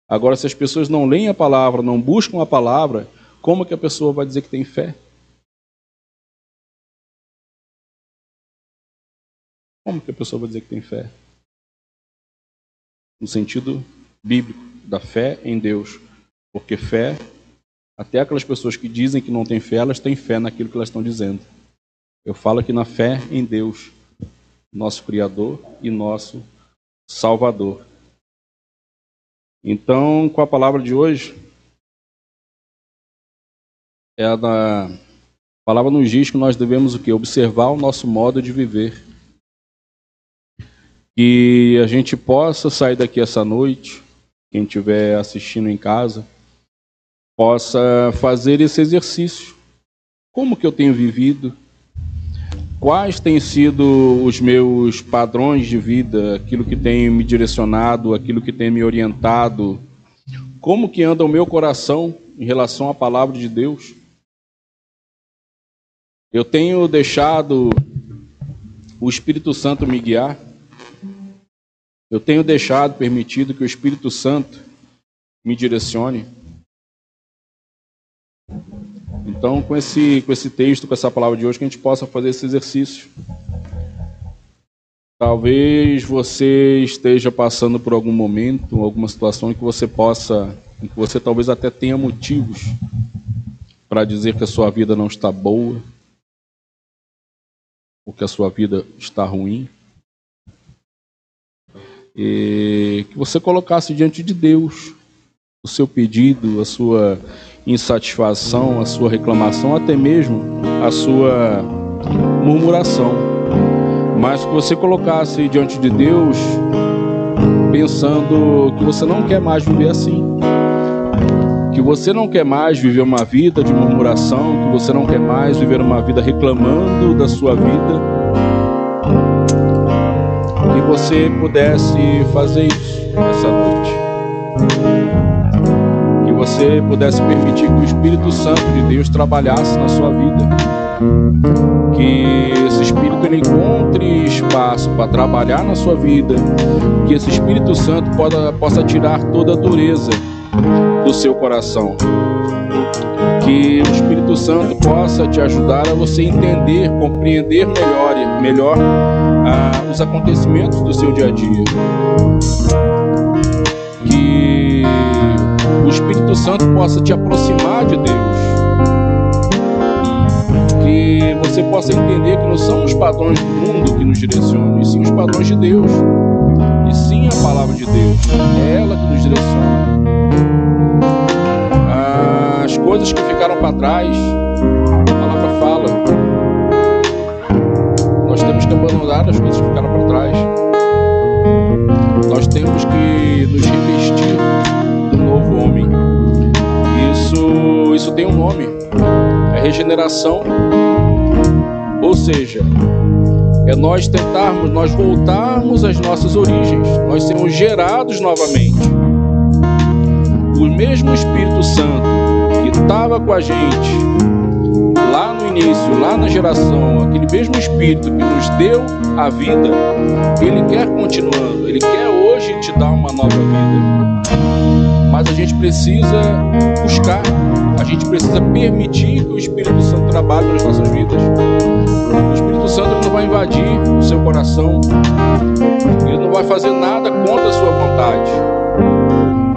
Agora, se as pessoas não leem a palavra, não buscam a palavra, como que a pessoa vai dizer que tem fé? Como que a pessoa vai dizer que tem fé? No sentido bíblico, da fé em Deus. Porque fé, até aquelas pessoas que dizem que não têm fé, elas têm fé naquilo que elas estão dizendo. Eu falo aqui na fé em Deus, nosso Criador e nosso Salvador. Então, com a palavra de hoje, é a da a palavra nos diz que nós devemos o que? Observar o nosso modo de viver que a gente possa sair daqui essa noite, quem estiver assistindo em casa, possa fazer esse exercício. Como que eu tenho vivido? Quais têm sido os meus padrões de vida, aquilo que tem me direcionado, aquilo que tem me orientado? Como que anda o meu coração em relação à palavra de Deus? Eu tenho deixado o Espírito Santo me guiar? Eu tenho deixado, permitido que o Espírito Santo me direcione. Então, com esse, com esse texto, com essa palavra de hoje, que a gente possa fazer esse exercício. Talvez você esteja passando por algum momento, alguma situação em que você possa, em que você talvez até tenha motivos para dizer que a sua vida não está boa, ou que a sua vida está ruim e que você colocasse diante de Deus o seu pedido, a sua insatisfação, a sua reclamação, até mesmo a sua murmuração. Mas que você colocasse diante de Deus pensando que você não quer mais viver assim. Que você não quer mais viver uma vida de murmuração, que você não quer mais viver uma vida reclamando da sua vida, que você pudesse fazer isso essa noite. Você pudesse permitir que o Espírito Santo de Deus trabalhasse na sua vida. Que esse Espírito ele encontre espaço para trabalhar na sua vida. Que esse Espírito Santo possa, possa tirar toda a dureza do seu coração. Que o Espírito Santo possa te ajudar a você entender, compreender melhor, melhor ah, os acontecimentos do seu dia a dia. Que o Espírito Santo possa te aproximar de Deus. Que você possa entender que não são os padrões do mundo que nos direcionam, e sim os padrões de Deus. E sim a palavra de Deus. É ela que nos direciona. As coisas que ficaram para trás, a palavra fala. Nós temos que abandonar as coisas que ficaram para trás. Nós temos que nos revestir do novo homem. Isso, isso tem um nome, é regeneração. Ou seja, é nós tentarmos, nós voltarmos às nossas origens, nós sermos gerados novamente. O mesmo Espírito Santo que estava com a gente lá no início, lá na geração, aquele mesmo Espírito que nos deu a vida, ele quer continuando, ele quer hoje te dar uma nova vida. Mas a gente precisa buscar, a gente precisa permitir que o Espírito Santo trabalhe nas nossas vidas. O Espírito Santo não vai invadir o seu coração, ele não vai fazer nada contra a sua vontade,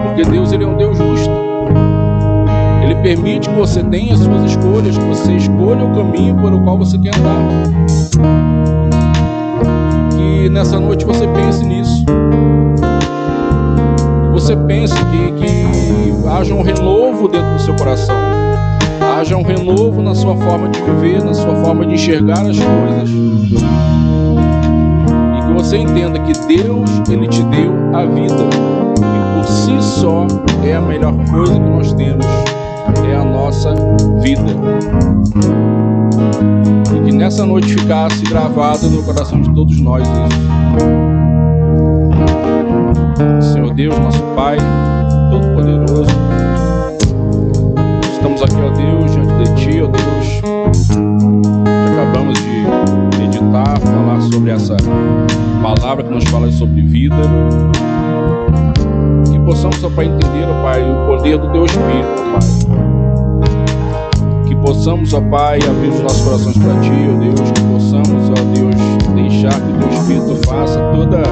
porque Deus ele é um Deus justo. Ele permite que você tenha as suas escolhas, que você escolha o caminho por o qual você quer andar. Que nessa noite você pense nisso. Que você pense que, que haja um renovo dentro do seu coração. Haja um renovo na sua forma de viver, na sua forma de enxergar as coisas. E que você entenda que Deus, Ele te deu a vida. E por si só é a melhor coisa que nós temos é a nossa vida. E que nessa noite ficasse gravado no coração de todos nós isso. Senhor Deus, nosso Pai, Todo-Poderoso, estamos aqui, ó Deus, diante de Ti, ó Deus. Acabamos de meditar, falar sobre essa palavra que nos fala sobre vida que possamos, ó Pai, entender, ó Pai, o poder do Teu Espírito, ó Pai. Que possamos, ó Pai, abrir os nossos corações para Ti, ó Deus. Que possamos, ó Deus, deixar que o Teu Espírito faça toda,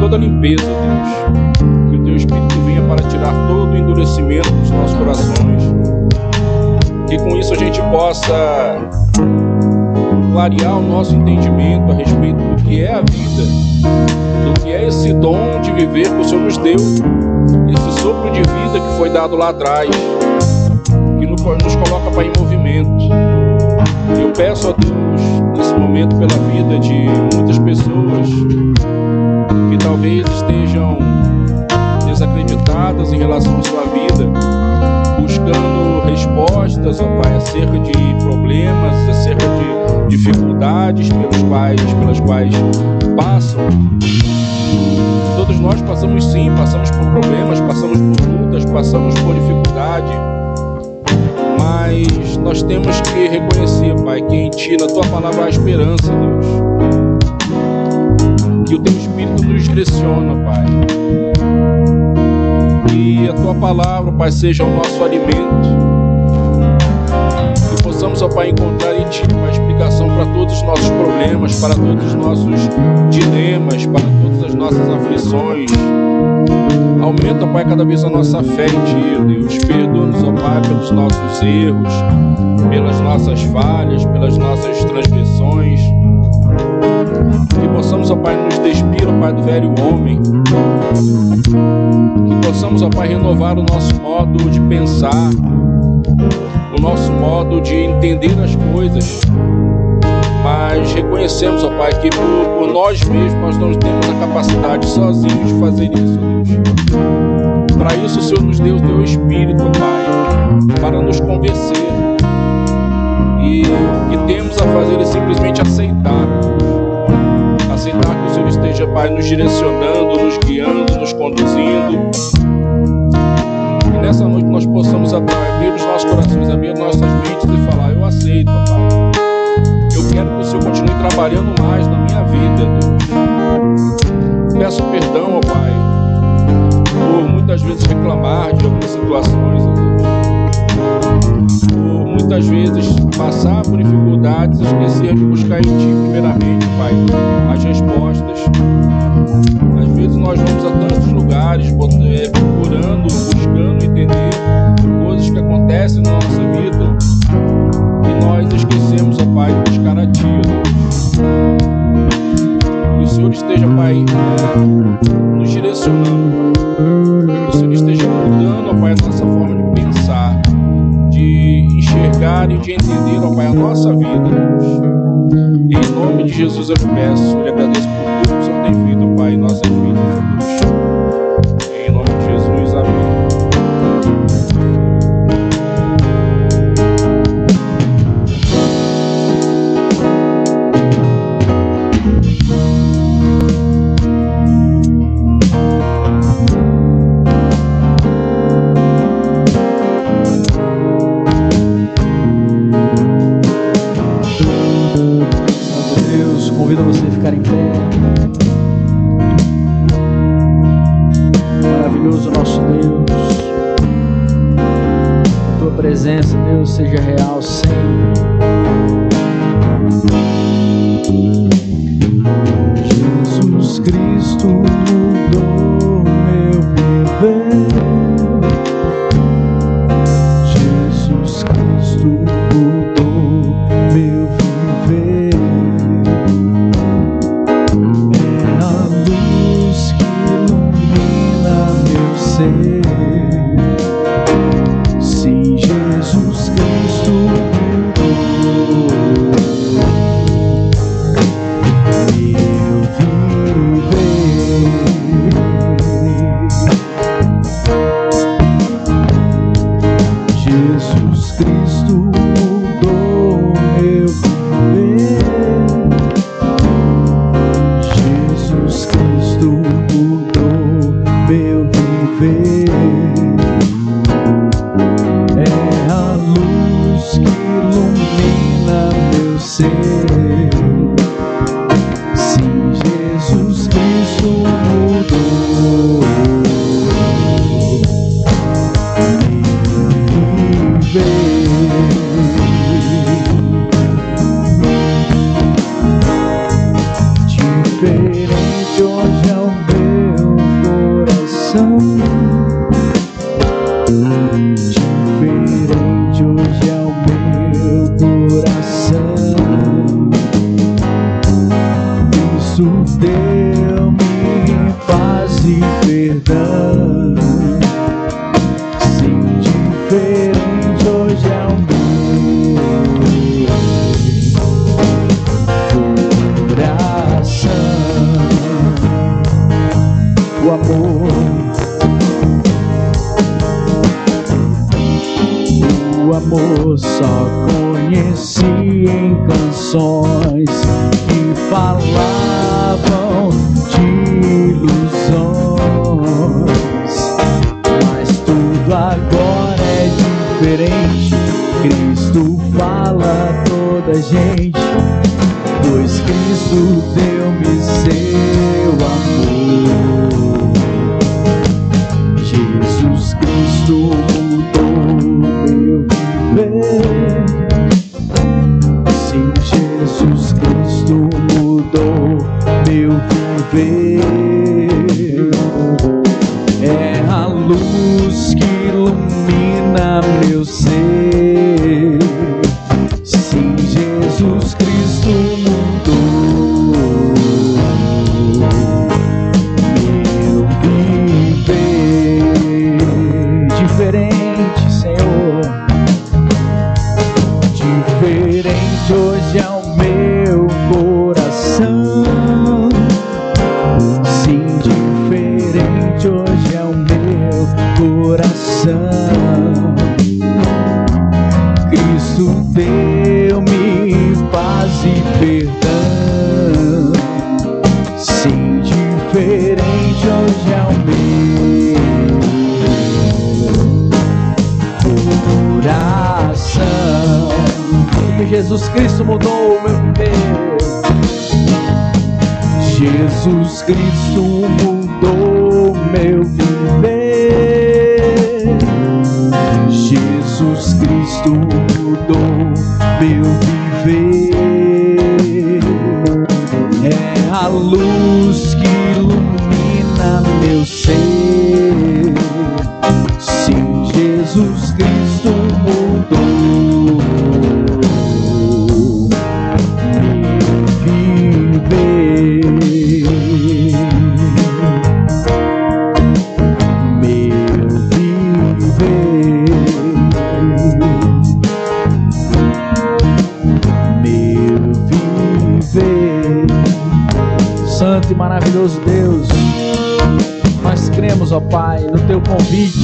toda a limpeza, Deus. Que o Teu Espírito venha para tirar todo o endurecimento dos nossos corações. Que com isso a gente possa clarear o nosso entendimento a respeito do que é a vida, do que é esse dom de viver que o Senhor nos deu, esse sopro de vida que foi dado lá atrás, que nos coloca para em movimento. Eu peço a Deus, nesse momento, pela vida de muitas pessoas que talvez estejam desacreditadas em relação à sua vida, buscando respostas, ó Pai, acerca de problemas, acerca de dificuldades pelos quais, pelas quais passam. Todos nós passamos sim, passamos por problemas, passamos por lutas, passamos por dificuldade. Mas nós temos que reconhecer, Pai, que em Ti, na Tua palavra, há esperança, Deus. Que o Teu Espírito nos direciona, Pai. Que a Tua palavra, Pai, seja o nosso alimento. Que possamos, ó Pai, encontrar em Ti, Pai, para todos os nossos problemas, para todos os nossos dilemas, para todas as nossas aflições. Aumenta, Pai, cada vez a nossa fé em Ti, Deus. Perdoa-nos, ó Pai, pelos nossos erros, pelas nossas falhas, pelas nossas transgressões. Que possamos, ó Pai, nos despir, ó Pai, do velho homem. Que possamos, ó Pai, renovar o nosso modo de pensar, o nosso modo de entender as coisas. Mas reconhecemos, ó Pai, que por, por nós mesmos nós não temos a capacidade sozinhos de fazer isso, Deus. Para isso o Senhor nos deu o teu Espírito, ó Pai, para nos convencer. E o que temos a fazer é simplesmente aceitar. Aceitar que o Senhor esteja, Pai, nos direcionando, nos guiando, nos conduzindo. Nessa noite nós possamos, abrir os nossos corações, abrir nossas mentes e falar: Eu aceito, Pai. Eu quero que o Senhor continue trabalhando mais na minha vida, Deus. Peço perdão, ó Pai, por muitas vezes reclamar de algumas situações, Deus. Por muitas vezes passar por dificuldades esquecer de buscar em Ti, primeiramente, Pai, as respostas. Às vezes nós vamos a tantos lugares eh, procurando, buscando entender coisas que acontecem na nossa vida e nós esquecemos, ó Pai, de buscar a Ti, ó Que o Senhor esteja, Pai, eh, nos direcionando. Que o Senhor esteja mudando, ó Pai, a nossa forma de pensar, de enxergar e de entender, ó Pai, a nossa vida, Deus. Em nome de Jesus eu te peço, eu agradeço por tudo que o Senhor tem feito, ó Pai, em nossas vidas. Amor só conheci em canções que falavam de ilusões. Mas tudo agora é diferente. Cristo fala a toda gente, pois Cristo tem. Maravilhoso Deus. Nós cremos, ó Pai, no teu convite.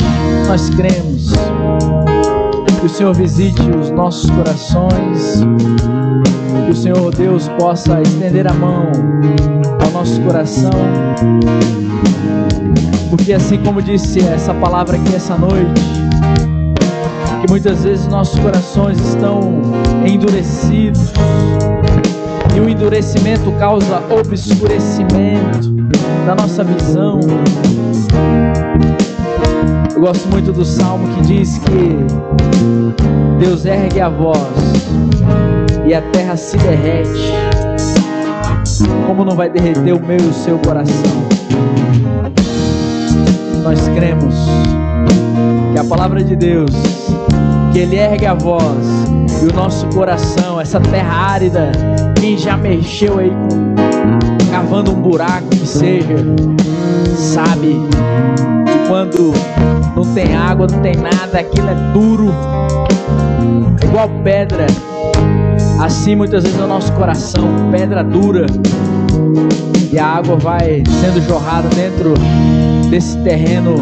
Nós cremos que o Senhor visite os nossos corações. Que o Senhor Deus possa estender a mão ao nosso coração. Porque assim como disse essa palavra aqui essa noite, que muitas vezes nossos corações estão endurecidos. E o endurecimento causa obscurecimento da nossa visão. Eu gosto muito do salmo que diz que Deus ergue a voz e a terra se derrete. Como não vai derreter o meu e o seu coração? Nós cremos que a palavra de Deus, que Ele ergue a voz e o nosso coração, essa terra árida, quem já mexeu aí com cavando um buraco que seja, sabe que quando não tem água, não tem nada, aquilo é duro, igual pedra. Assim muitas vezes é o nosso coração, pedra dura, e a água vai sendo jorrada dentro desse terreno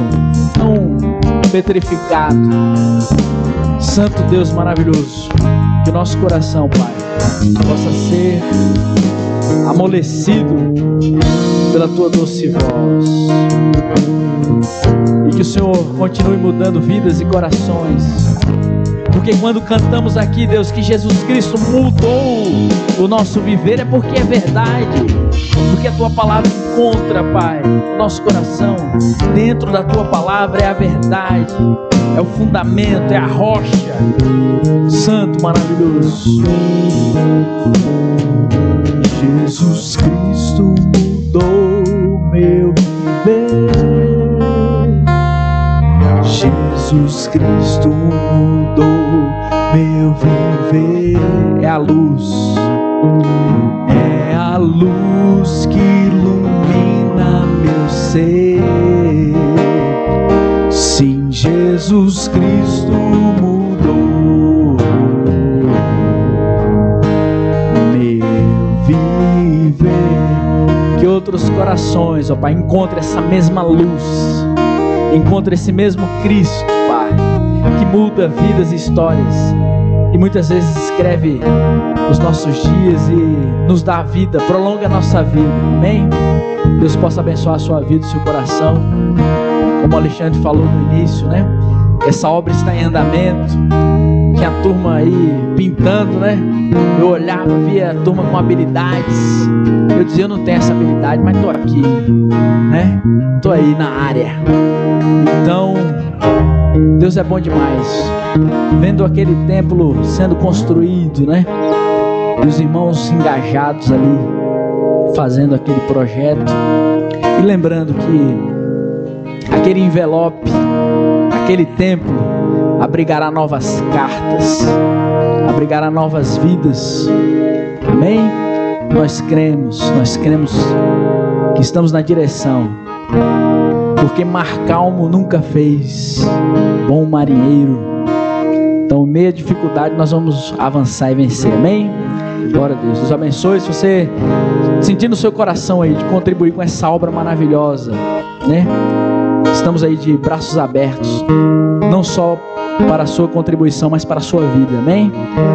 tão petrificado. Santo Deus maravilhoso, que o nosso coração, Pai, possa ser amolecido pela tua doce voz. E que o Senhor continue mudando vidas e corações. Porque quando cantamos aqui, Deus, que Jesus Cristo mudou o nosso viver, é porque é verdade. Porque a tua palavra encontra, Pai, o nosso coração. Dentro da tua palavra é a verdade, é o fundamento, é a rocha. Santo, maravilhoso. Jesus Cristo mudou meu viver. Jesus Cristo mudou meu viver. É a luz, é a luz que ilumina meu ser. Sim, Jesus Cristo mudou meu viver. Que outros corações, ó Pai, encontrem essa mesma luz. Encontre esse mesmo Cristo, Pai, que muda vidas e histórias. E muitas vezes escreve os nossos dias e nos dá vida, prolonga a nossa vida, amém? Deus possa abençoar a sua vida e seu coração, como o Alexandre falou no início, né? Essa obra está em andamento, tinha a turma aí pintando, né? Eu olhava, via a turma com habilidades. Eu dizia, eu não tenho essa habilidade, mas tô aqui, né? Tô aí na área. Então, Deus é bom demais. Vendo aquele templo sendo construído, né? E os irmãos engajados ali, fazendo aquele projeto. E lembrando que aquele envelope, aquele templo, abrigará novas cartas, abrigará novas vidas. Amém? Nós cremos, nós cremos que estamos na direção, porque mar calmo nunca fez bom marinheiro. Então, meia dificuldade, nós vamos avançar e vencer. Amém? Glória a Deus. Deus abençoe. Se você sentir no seu coração aí de contribuir com essa obra maravilhosa, né? Estamos aí de braços abertos, não só para a sua contribuição, mas para a sua vida. Amém?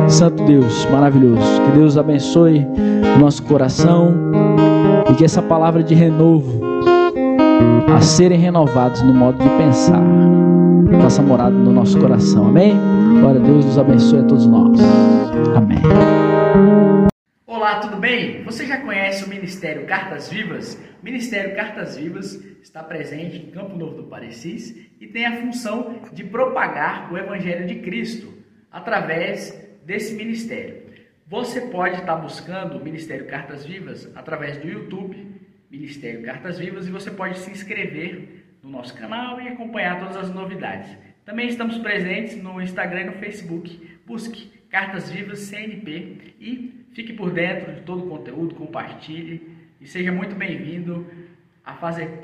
Santo Deus, maravilhoso. Que Deus abençoe o nosso coração e que essa palavra de renovo a serem renovados no modo de pensar faça morada no nosso coração. Amém? Glória a Deus, nos abençoe a todos nós. Amém. Olá, tudo bem? Você já conhece o Ministério Cartas Vivas? O Ministério Cartas Vivas está presente em Campo Novo do Parecis e tem a função de propagar o Evangelho de Cristo através desse ministério. Você pode estar buscando o Ministério Cartas Vivas através do YouTube, Ministério Cartas Vivas, e você pode se inscrever no nosso canal e acompanhar todas as novidades. Também estamos presentes no Instagram e no Facebook. Busque Cartas Vivas CNP e fique por dentro de todo o conteúdo, compartilhe e seja muito bem-vindo a fazer parte